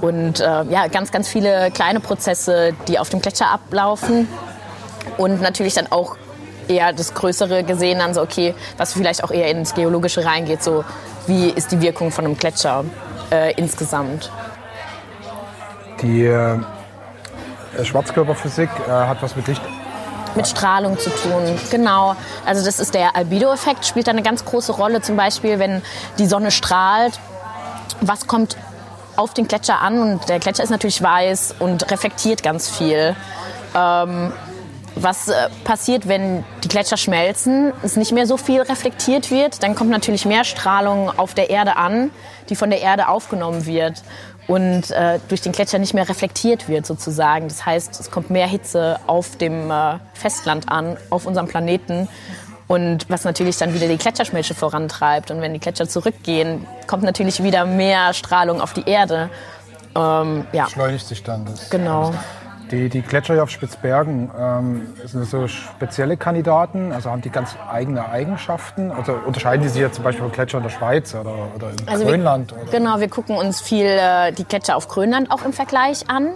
Und äh, ja, ganz, ganz viele kleine Prozesse, die auf dem Gletscher ablaufen. Und natürlich dann auch eher das Größere gesehen, dann so, okay, was vielleicht auch eher ins Geologische reingeht, so wie ist die Wirkung von einem Gletscher äh, insgesamt. Die äh, Schwarzkörperphysik äh, hat was mit Licht mit Strahlung zu tun. Genau. Also das ist der Albedo-Effekt, spielt da eine ganz große Rolle. Zum Beispiel, wenn die Sonne strahlt, was kommt auf den Gletscher an? Und der Gletscher ist natürlich weiß und reflektiert ganz viel. Ähm, was äh, passiert, wenn die Gletscher schmelzen, es nicht mehr so viel reflektiert wird, dann kommt natürlich mehr Strahlung auf der Erde an, die von der Erde aufgenommen wird und äh, durch den Gletscher nicht mehr reflektiert wird sozusagen. Das heißt, es kommt mehr Hitze auf dem äh, Festland an, auf unserem Planeten und was natürlich dann wieder die Gletscherschmelze vorantreibt. Und wenn die Gletscher zurückgehen, kommt natürlich wieder mehr Strahlung auf die Erde. Ähm, ja. Schleunigt sich dann das. Genau. Die, die Gletscher hier auf Spitzbergen, ähm, sind so spezielle Kandidaten? Also haben die ganz eigene Eigenschaften? Also unterscheiden die sich jetzt zum Beispiel von Gletschern der Schweiz oder, oder in also Grönland? Wir, oder? Genau, wir gucken uns viel äh, die Gletscher auf Grönland auch im Vergleich an.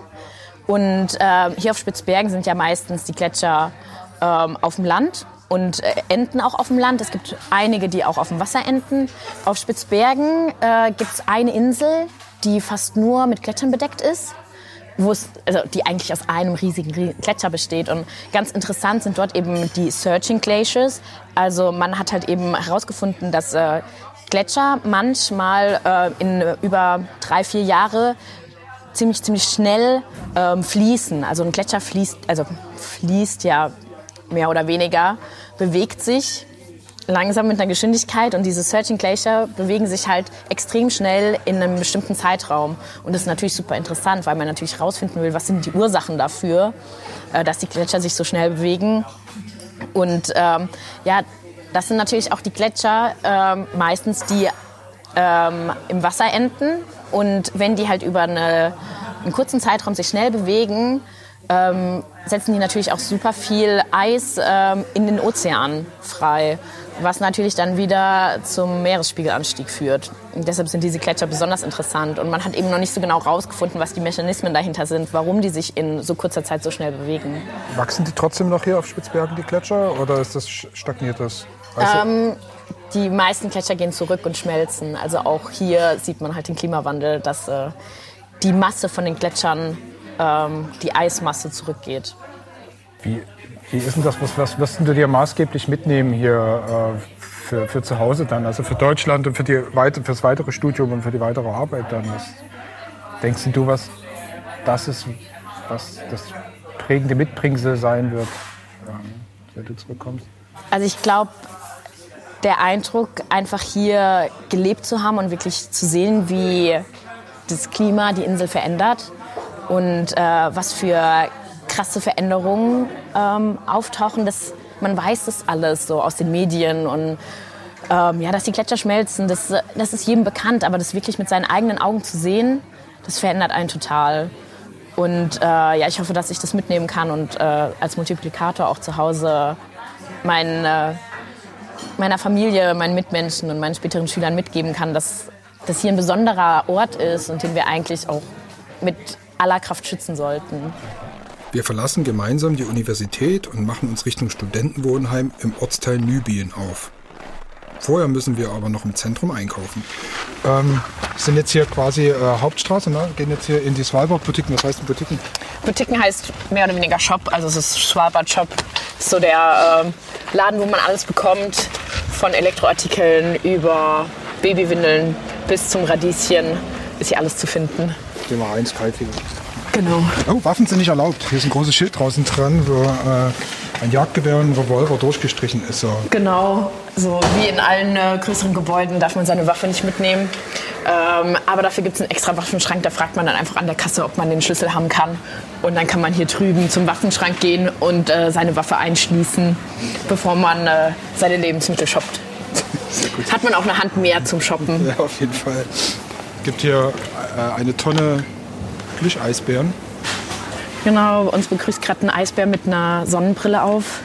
Und äh, hier auf Spitzbergen sind ja meistens die Gletscher ähm, auf dem Land und äh, enden auch auf dem Land. Es gibt einige, die auch auf dem Wasser enden. Auf Spitzbergen äh, gibt es eine Insel, die fast nur mit Gletschern bedeckt ist wo es, also die eigentlich aus einem riesigen Gletscher besteht. Und ganz interessant sind dort eben die Searching Glaciers. Also man hat halt eben herausgefunden, dass äh, Gletscher manchmal äh, in über drei, vier Jahre ziemlich, ziemlich schnell ähm, fließen. Also ein Gletscher fließt, also fließt ja mehr oder weniger, bewegt sich langsam mit einer Geschwindigkeit und diese Searching Glacier bewegen sich halt extrem schnell in einem bestimmten Zeitraum. Und das ist natürlich super interessant, weil man natürlich herausfinden will, was sind die Ursachen dafür, äh, dass die Gletscher sich so schnell bewegen. Und ähm, ja, das sind natürlich auch die Gletscher ähm, meistens, die ähm, im Wasser enden. Und wenn die halt über eine, einen kurzen Zeitraum sich schnell bewegen, ähm, setzen die natürlich auch super viel Eis ähm, in den Ozean frei was natürlich dann wieder zum Meeresspiegelanstieg führt. Und deshalb sind diese Gletscher besonders interessant. Und man hat eben noch nicht so genau herausgefunden, was die Mechanismen dahinter sind, warum die sich in so kurzer Zeit so schnell bewegen. Wachsen die trotzdem noch hier auf Spitzbergen, die Gletscher, oder ist das stagniert das? Ähm, die meisten Gletscher gehen zurück und schmelzen. Also auch hier sieht man halt den Klimawandel, dass äh, die Masse von den Gletschern, ähm, die Eismasse zurückgeht. Wie wie ist denn das? Was, was du dir maßgeblich mitnehmen hier äh, für, für zu Hause dann? Also für Deutschland und für, die, für das weitere Studium und für die weitere Arbeit dann? Was denkst du, was das ist, was das prägende Mitbringsel sein wird, ähm, wenn du zurückkommst? Also ich glaube, der Eindruck, einfach hier gelebt zu haben und wirklich zu sehen, wie das Klima die Insel verändert und äh, was für krasse Veränderungen ähm, auftauchen. Das, man weiß das alles so aus den Medien und ähm, ja, dass die Gletscher schmelzen, das, das ist jedem bekannt, aber das wirklich mit seinen eigenen Augen zu sehen, das verändert einen total. Und äh, ja, ich hoffe, dass ich das mitnehmen kann und äh, als Multiplikator auch zu Hause meinen, äh, meiner Familie, meinen Mitmenschen und meinen späteren Schülern mitgeben kann, dass das hier ein besonderer Ort ist und den wir eigentlich auch mit aller Kraft schützen sollten. Wir verlassen gemeinsam die Universität und machen uns Richtung Studentenwohnheim im Ortsteil Nübien auf. Vorher müssen wir aber noch im Zentrum einkaufen. Ähm, sind jetzt hier quasi äh, Hauptstraße, ne? gehen jetzt hier in die Svalbard-Boutiquen. Was heißt denn Boutiquen? Boutiquen heißt mehr oder weniger Shop, also es ist Schwabert Shop. Ist so der ähm, Laden, wo man alles bekommt, von Elektroartikeln über Babywindeln bis zum Radieschen ist hier alles zu finden. Gehen wir eins kalt wieder. Genau. Oh, Waffen sind nicht erlaubt. Hier ist ein großes Schild draußen dran, wo äh, ein Jagdgewehr und ein Revolver durchgestrichen ist. So. Genau, so wie in allen äh, größeren Gebäuden darf man seine Waffe nicht mitnehmen. Ähm, aber dafür gibt es einen extra Waffenschrank, da fragt man dann einfach an der Kasse, ob man den Schlüssel haben kann. Und dann kann man hier drüben zum Waffenschrank gehen und äh, seine Waffe einschließen, bevor man äh, seine Lebensmittel shoppt. Hat man auch eine Hand mehr zum Shoppen. Ja, auf jeden Fall. gibt hier äh, eine Tonne Plüscheisbären. Genau, uns begrüßt gerade ein Eisbär mit einer Sonnenbrille auf.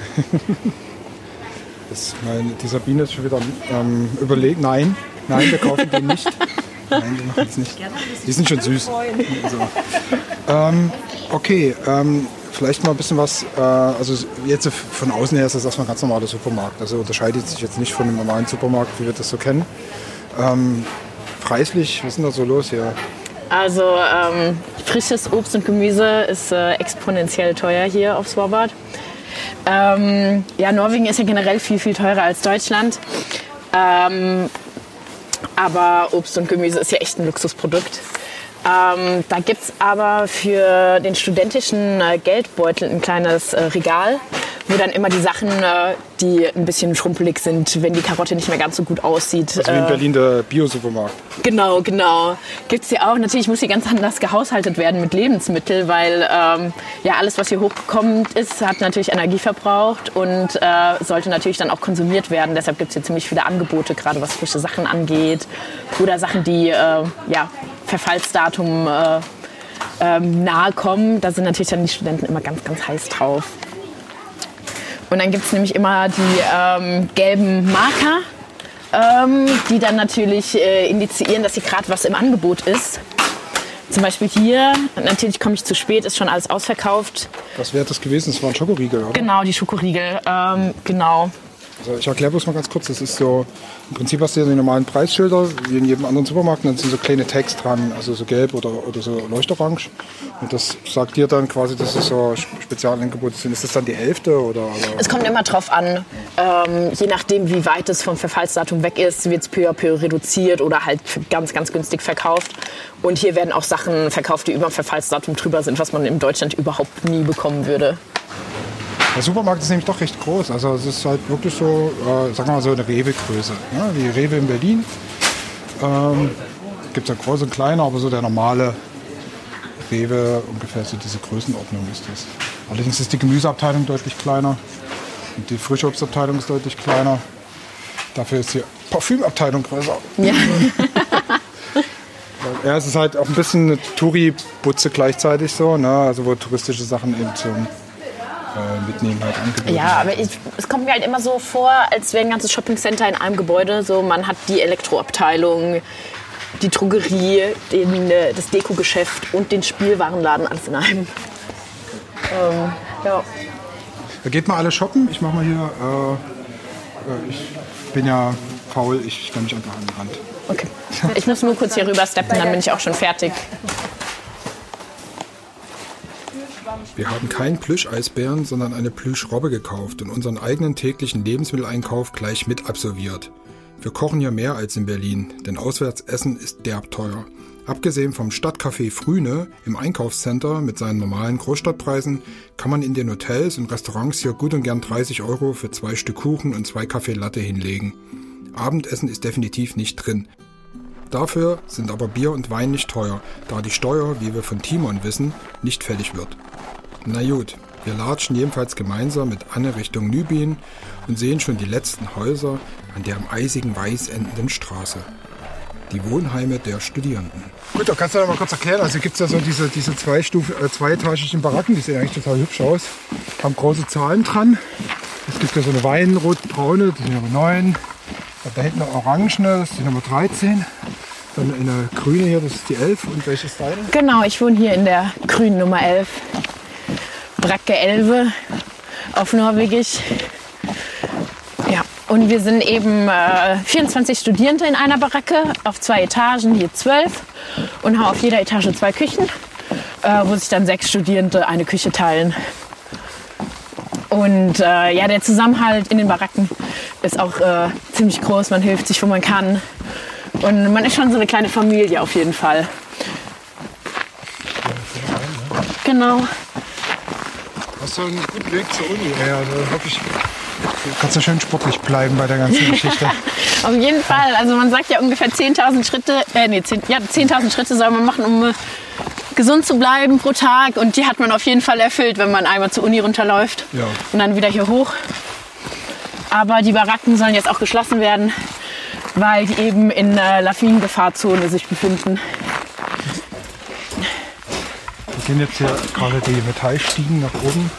Das, meine, die Sabine ist schon wieder ähm, überlegt. Nein, nein, wir kaufen den nicht. Nein, wir machen es nicht. Die sind schon süß. So. Ähm, okay, ähm, vielleicht mal ein bisschen was. Äh, also jetzt von außen her ist das erstmal ein ganz normaler Supermarkt. Also unterscheidet sich jetzt nicht von einem normalen Supermarkt, wie wir das so kennen. Ähm, preislich, was ist denn da so los hier? Also ähm, frisches Obst und Gemüse ist äh, exponentiell teuer hier auf Svalbard. Ähm, ja, Norwegen ist ja generell viel, viel teurer als Deutschland. Ähm, aber Obst und Gemüse ist ja echt ein Luxusprodukt. Ähm, da gibt es aber für den studentischen äh, Geldbeutel ein kleines äh, Regal, wo dann immer die Sachen, äh, die ein bisschen schrumpelig sind, wenn die Karotte nicht mehr ganz so gut aussieht. Also wie in äh, Berlin der Bio-Supermarkt. Genau, genau. Gibt es hier auch. Natürlich muss hier ganz anders gehaushaltet werden mit Lebensmitteln, weil ähm, ja alles, was hier hochkommt, ist, hat natürlich Energie verbraucht und äh, sollte natürlich dann auch konsumiert werden. Deshalb gibt es hier ziemlich viele Angebote, gerade was frische Sachen angeht oder Sachen, die äh, ja, Verfallsdatum äh, ähm, nahe kommen. Da sind natürlich dann die Studenten immer ganz, ganz heiß drauf. Und dann gibt es nämlich immer die ähm, gelben Marker, ähm, die dann natürlich äh, indizieren, dass hier gerade was im Angebot ist. Zum Beispiel hier, natürlich komme ich zu spät, ist schon alles ausverkauft. Was wäre das gewesen? Das war ein Schokoriegel, oder? Genau, die Schokoriegel, ähm, genau. Also ich erkläre bloß mal ganz kurz. Das ist so, im Prinzip hast du ja die normalen Preisschilder, wie in jedem anderen Supermarkt. Und dann sind so kleine Tags dran, also so gelb oder, oder so leuchtorange. Und das sagt dir dann quasi, dass es so Spezialangebote sind. Ist das dann die Hälfte oder? oder? Es kommt immer drauf an, ähm, je nachdem, wie weit es vom Verfallsdatum weg ist, wird es peu à peu reduziert oder halt ganz, ganz günstig verkauft. Und hier werden auch Sachen verkauft, die über dem Verfallsdatum drüber sind, was man in Deutschland überhaupt nie bekommen würde. Der Supermarkt ist nämlich doch recht groß. Also es ist halt wirklich so, äh, sagen wir mal so eine Rewe-Größe. Ne? Wie Rewe in Berlin. Ähm, Gibt es ja große und kleine, aber so der normale Rewe, ungefähr so diese Größenordnung ist das. Allerdings ist die Gemüseabteilung deutlich kleiner und die Frischobstabteilung ist deutlich kleiner. Dafür ist die Parfümabteilung größer. Ja. Ja, es ist halt auch ein bisschen eine Touri-Butze gleichzeitig so, ne? also wo touristische Sachen eben zum Mitnehmen halt angeboten Ja, aber ich, es kommt mir halt immer so vor, als wäre ein ganzes Shoppingcenter in einem Gebäude. So, man hat die Elektroabteilung, die Drogerie, den, äh, das Dekogeschäft und den Spielwarenladen alles in einem. Ähm, ja. Da geht mal alle shoppen. Ich mache mal hier. Äh, äh, ich bin ja faul, ich stelle mich einfach an den Rand. Okay. Ich muss nur kurz hier rüber steppen, dann bin ich auch schon fertig. Wir haben keinen Plüscheisbären, sondern eine Plüschrobbe gekauft und unseren eigenen täglichen Lebensmitteleinkauf gleich mit absolviert. Wir kochen hier mehr als in Berlin, denn Auswärtsessen ist derb teuer. Abgesehen vom Stadtcafé Frühne im Einkaufscenter mit seinen normalen Großstadtpreisen kann man in den Hotels und Restaurants hier gut und gern 30 Euro für zwei Stück Kuchen und zwei Kaffee Latte hinlegen. Abendessen ist definitiv nicht drin. Dafür sind aber Bier und Wein nicht teuer, da die Steuer, wie wir von Timon wissen, nicht fällig wird. Na gut, wir latschen jedenfalls gemeinsam mit Anne Richtung Nübin und sehen schon die letzten Häuser an der am eisigen Weiß endenden Straße. Die Wohnheime der Studierenden. Gut, da kannst du ja mal kurz erklären. Also gibt es ja so diese, diese zwei Stuf, äh, zweietagigen Baracken, die sehen eigentlich total hübsch aus. Haben große Zahlen dran. Es gibt ja so eine weinrot-braune, die Nummer 9. Da hinten eine orangene, das ist die Nummer 13. Dann eine grüne hier, das ist die 11. Und welche ist deine? Genau, ich wohne hier in der grünen Nummer 11. Brakke Elve auf Norwegisch. Ja, und wir sind eben äh, 24 Studierende in einer Baracke auf zwei Etagen, hier zwölf und haben auf jeder Etage zwei Küchen. äh, wo sich dann sechs Studierende eine Küche teilen. Und äh, ja, der Zusammenhalt in den Baracken ist auch äh, ziemlich groß. Man hilft sich, wo man kann. Und man ist schon so eine kleine Familie auf jeden Fall. Genau. Hast du einen guten Weg zur Uni? Ja, also hoffe ich. Du kannst ja schön sportlich bleiben bei der ganzen Geschichte. Auf jeden Fall. Also man sagt ja ungefähr 10.000 Schritte, äh, nee, 10, ja, 10.000 Schritte soll man machen, um äh, gesund zu bleiben pro Tag. Und die hat man auf jeden Fall erfüllt, wenn man einmal zur Uni runterläuft Ja. und dann wieder hier hoch. Aber die Baracken sollen jetzt auch geschlossen werden, weil die eben in äh, Lawinengefahrzone sich befinden. Wir gehen jetzt hier gerade die Metallstiegen nach oben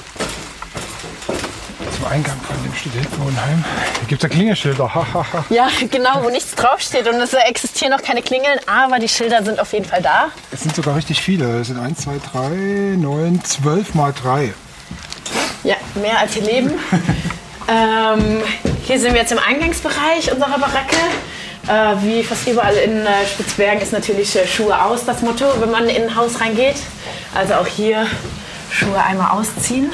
zum Eingang von dem Studentenwohnheim. Hier gibt es ja Klingelschilder. Ja, genau, wo nichts draufsteht. Und es existieren noch keine Klingeln, aber die Schilder sind auf jeden Fall da. Es sind sogar richtig viele. Es sind 1, 2, 3, 9, 12 mal 3. Ja, mehr als hier leben. ähm, hier sind wir jetzt im Eingangsbereich unserer Baracke. Äh, wie fast überall in äh, Spitzbergen ist natürlich äh, Schuhe aus das Motto, wenn man in ein Haus reingeht. Also auch hier Schuhe einmal ausziehen.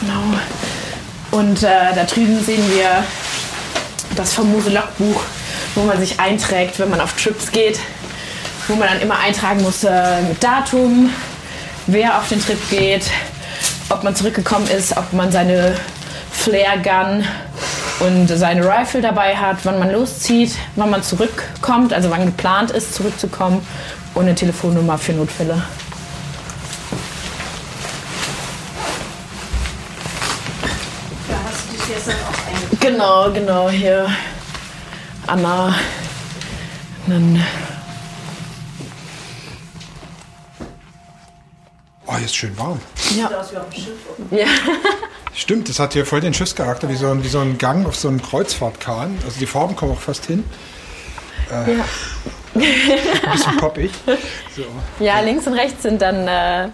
Genau. Und äh, da drüben sehen wir das famose Logbuch, wo man sich einträgt, wenn man auf Trips geht. Wo man dann immer eintragen muss äh, mit Datum, wer auf den Trip geht, ob man zurückgekommen ist, ob man seine Flare Gun und seine Rifle dabei hat, wann man loszieht, wann man zurückkommt, also wann geplant ist, zurückzukommen und eine Telefonnummer für Notfälle. Da hast du dich jetzt dann auch. Genau, genau, hier Anna. Dann Oh, hier ist schön warm. ja. Sieht aus wie auf dem Schiff. ja. Stimmt, das hat hier voll den Schiffscharakter, wie so ein, wie so ein Gang auf so einem Kreuzfahrtkahn. Also die Farben kommen auch fast hin. ja. Ein bisschen poppig. So. Ja, links und rechts sind dann äh,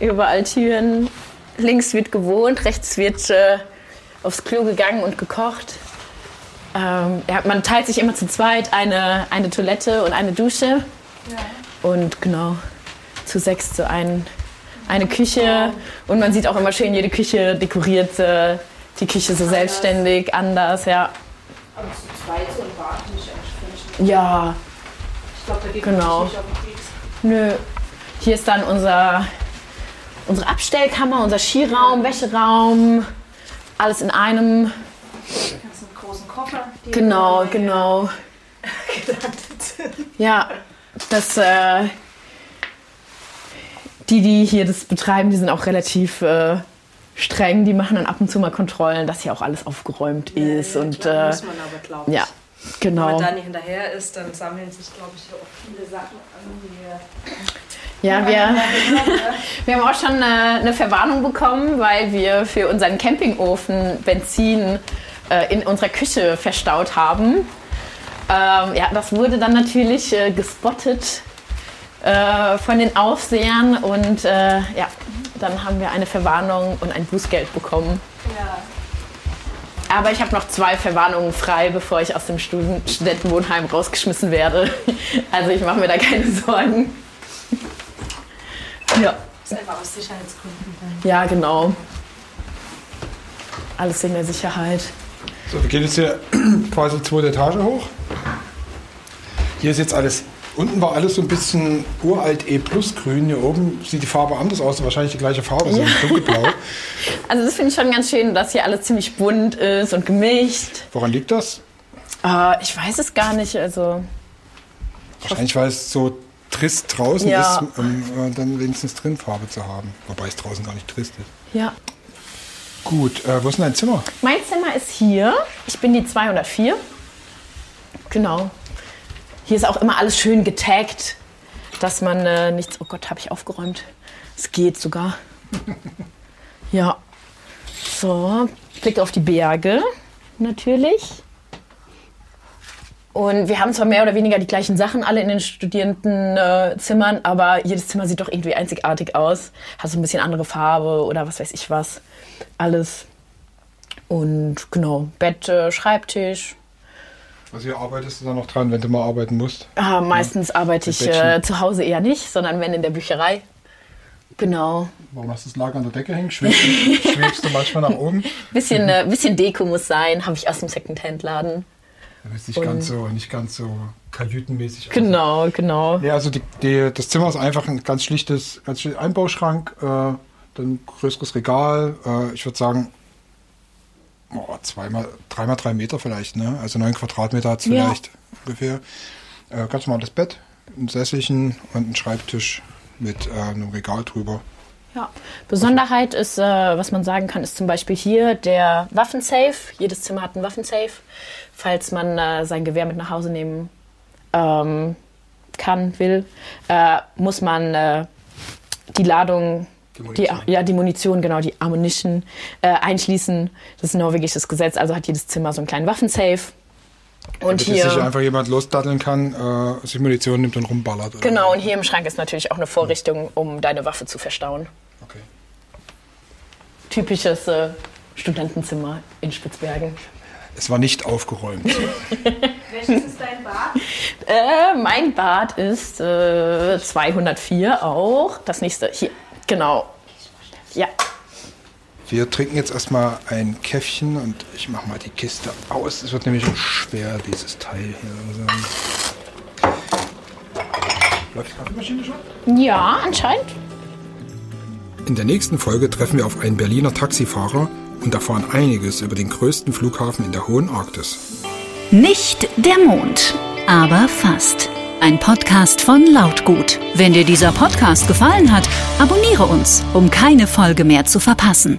überall Türen. Links wird gewohnt, rechts wird äh, aufs Klo gegangen und gekocht. Ähm, ja, man teilt sich immer zu zweit eine, eine Toilette und eine Dusche. Und genau, zu sechs zu ein, eine Küche. Und man sieht auch immer schön jede Küche dekoriert. Äh, die Küche so selbstständig, anders, ja. Aber zu zweit so ein ich eigentlich. Ja, Ich glaube, da geht Genau. nicht auf den. Nö. Hier ist dann unser, unsere Abstellkammer, unser Skiraum, Wäscheraum. Alles in einem. Die ganzen großen Koffer. Genau, genau. Ja, das. Äh, die, die hier das betreiben, die sind auch relativ äh, streng. Die machen dann ab und zu mal Kontrollen, dass hier auch alles aufgeräumt ist. Ja, und klar, äh, muss man aber glauben. ja, Wenn genau. man da nicht hinterher ist, dann sammeln sich, glaube ich, auch viele Sachen an, die Ja, wir, wir haben auch schon eine, eine Verwarnung bekommen, weil wir für unseren Campingofen Benzin äh, in unserer Küche verstaut haben. Ähm, ja, das wurde dann natürlich äh, gespottet äh, von den Aufsehern und äh, ja, dann haben wir eine Verwarnung und ein Bußgeld bekommen. ja. Aber ich habe noch zwei Verwarnungen frei, bevor ich aus dem Studen Studentenwohnheim rausgeschmissen werde. Also ich mache mir da keine Sorgen. Ja. Das ist einfach aus Sicherheitsgründen. dann. Ja, genau. Alles in der Sicherheit. So, wir gehen jetzt hier quasi zweite Etage hoch. Hier ist jetzt alles. Unten war alles so ein bisschen uralt E plus grün. Hier oben sieht die Farbe anders aus, wahrscheinlich die gleiche Farbe, so Ja. dunkelblau. Also das finde ich schon ganz schön, dass hier alles ziemlich bunt ist und gemischt. Woran liegt das? Äh, ich weiß es gar nicht. Also Wahrscheinlich, weil es so trist draußen Ja. ist, um äh, dann wenigstens drin Farbe zu haben. Wobei es draußen gar nicht trist ist. ja. Gut, äh, wo ist denn dein Zimmer? Mein Zimmer ist hier. Ich bin die 204. Genau. Hier ist auch immer alles schön getaggt, dass man äh, nichts. Oh Gott, habe ich aufgeräumt. Es geht sogar. ja. So, Blick auf die Berge natürlich. Und wir haben zwar mehr oder weniger die gleichen Sachen alle in den Studierendenzimmern, äh, aber jedes Zimmer sieht doch irgendwie einzigartig aus. Hat so ein bisschen andere Farbe oder was weiß ich was. Alles. Und genau, Bett, äh, Schreibtisch, Also hier arbeitest du dann noch dran, wenn du mal arbeiten musst. Ah, meistens arbeite Mit ich äh, zu Hause eher nicht, sondern wenn in der Bücherei. Genau. Warum hast du das Lager an der Decke hängen? Schwebst, du- schwebst du manchmal nach oben? Bisschen, äh, bisschen Deko muss sein, habe ich aus dem Secondhand-Laden. Damit es nicht ganz so, nicht ganz so kajütenmäßig aussieht. Genau, genau. Ja, also die, die, das Zimmer ist einfach ein ganz schlichtes, ganz schlichtes Einbauschrank, äh, dann größeres Regal. Äh, ich würde sagen, oh, zweimal, dreimal drei Meter vielleicht, ne? Also neun Quadratmeter hat es Ja. vielleicht ungefähr. Äh, ganz normales Bett, ein Sesselchen und einen Schreibtisch mit äh, einem Regal drüber. Ja. Besonderheit ist, äh, was man sagen kann, ist zum Beispiel hier der Waffensafe. Jedes Zimmer hat einen Waffensafe. Falls man äh, sein Gewehr mit nach Hause nehmen ähm, kann, will, äh, muss man äh, die Ladung, Die die, ja, die Munition, genau, die Ammunition äh, einschließen. Das ist ein norwegisches Gesetz, also hat jedes Zimmer so einen kleinen Waffensafe. Und Damit jetzt sich hier, einfach jemand losdatteln kann, äh, sich Munition nimmt und rumballert. Oder? genau, und hier im Schrank ist natürlich auch eine Vorrichtung, um deine Waffe zu verstauen. Okay. Typisches äh, Studentenzimmer in Spitzbergen. Es war nicht aufgeräumt. Welches ist dein Bad? Äh, mein Bad ist äh, 204 auch. Das nächste hier. Genau. Ja. Wir trinken jetzt erstmal ein Käffchen und ich mache mal die Kiste aus. Es wird nämlich auch schwer, dieses Teil hier. Also. Läuft die Kaffeemaschine schon? Ja, anscheinend. In der nächsten Folge treffen wir auf einen Berliner Taxifahrer und erfahren einiges über den größten Flughafen in der hohen Arktis. Nicht der Mond, aber fast. Ein Podcast von Lautgut. Wenn dir dieser Podcast gefallen hat, abonniere uns, um keine Folge mehr zu verpassen.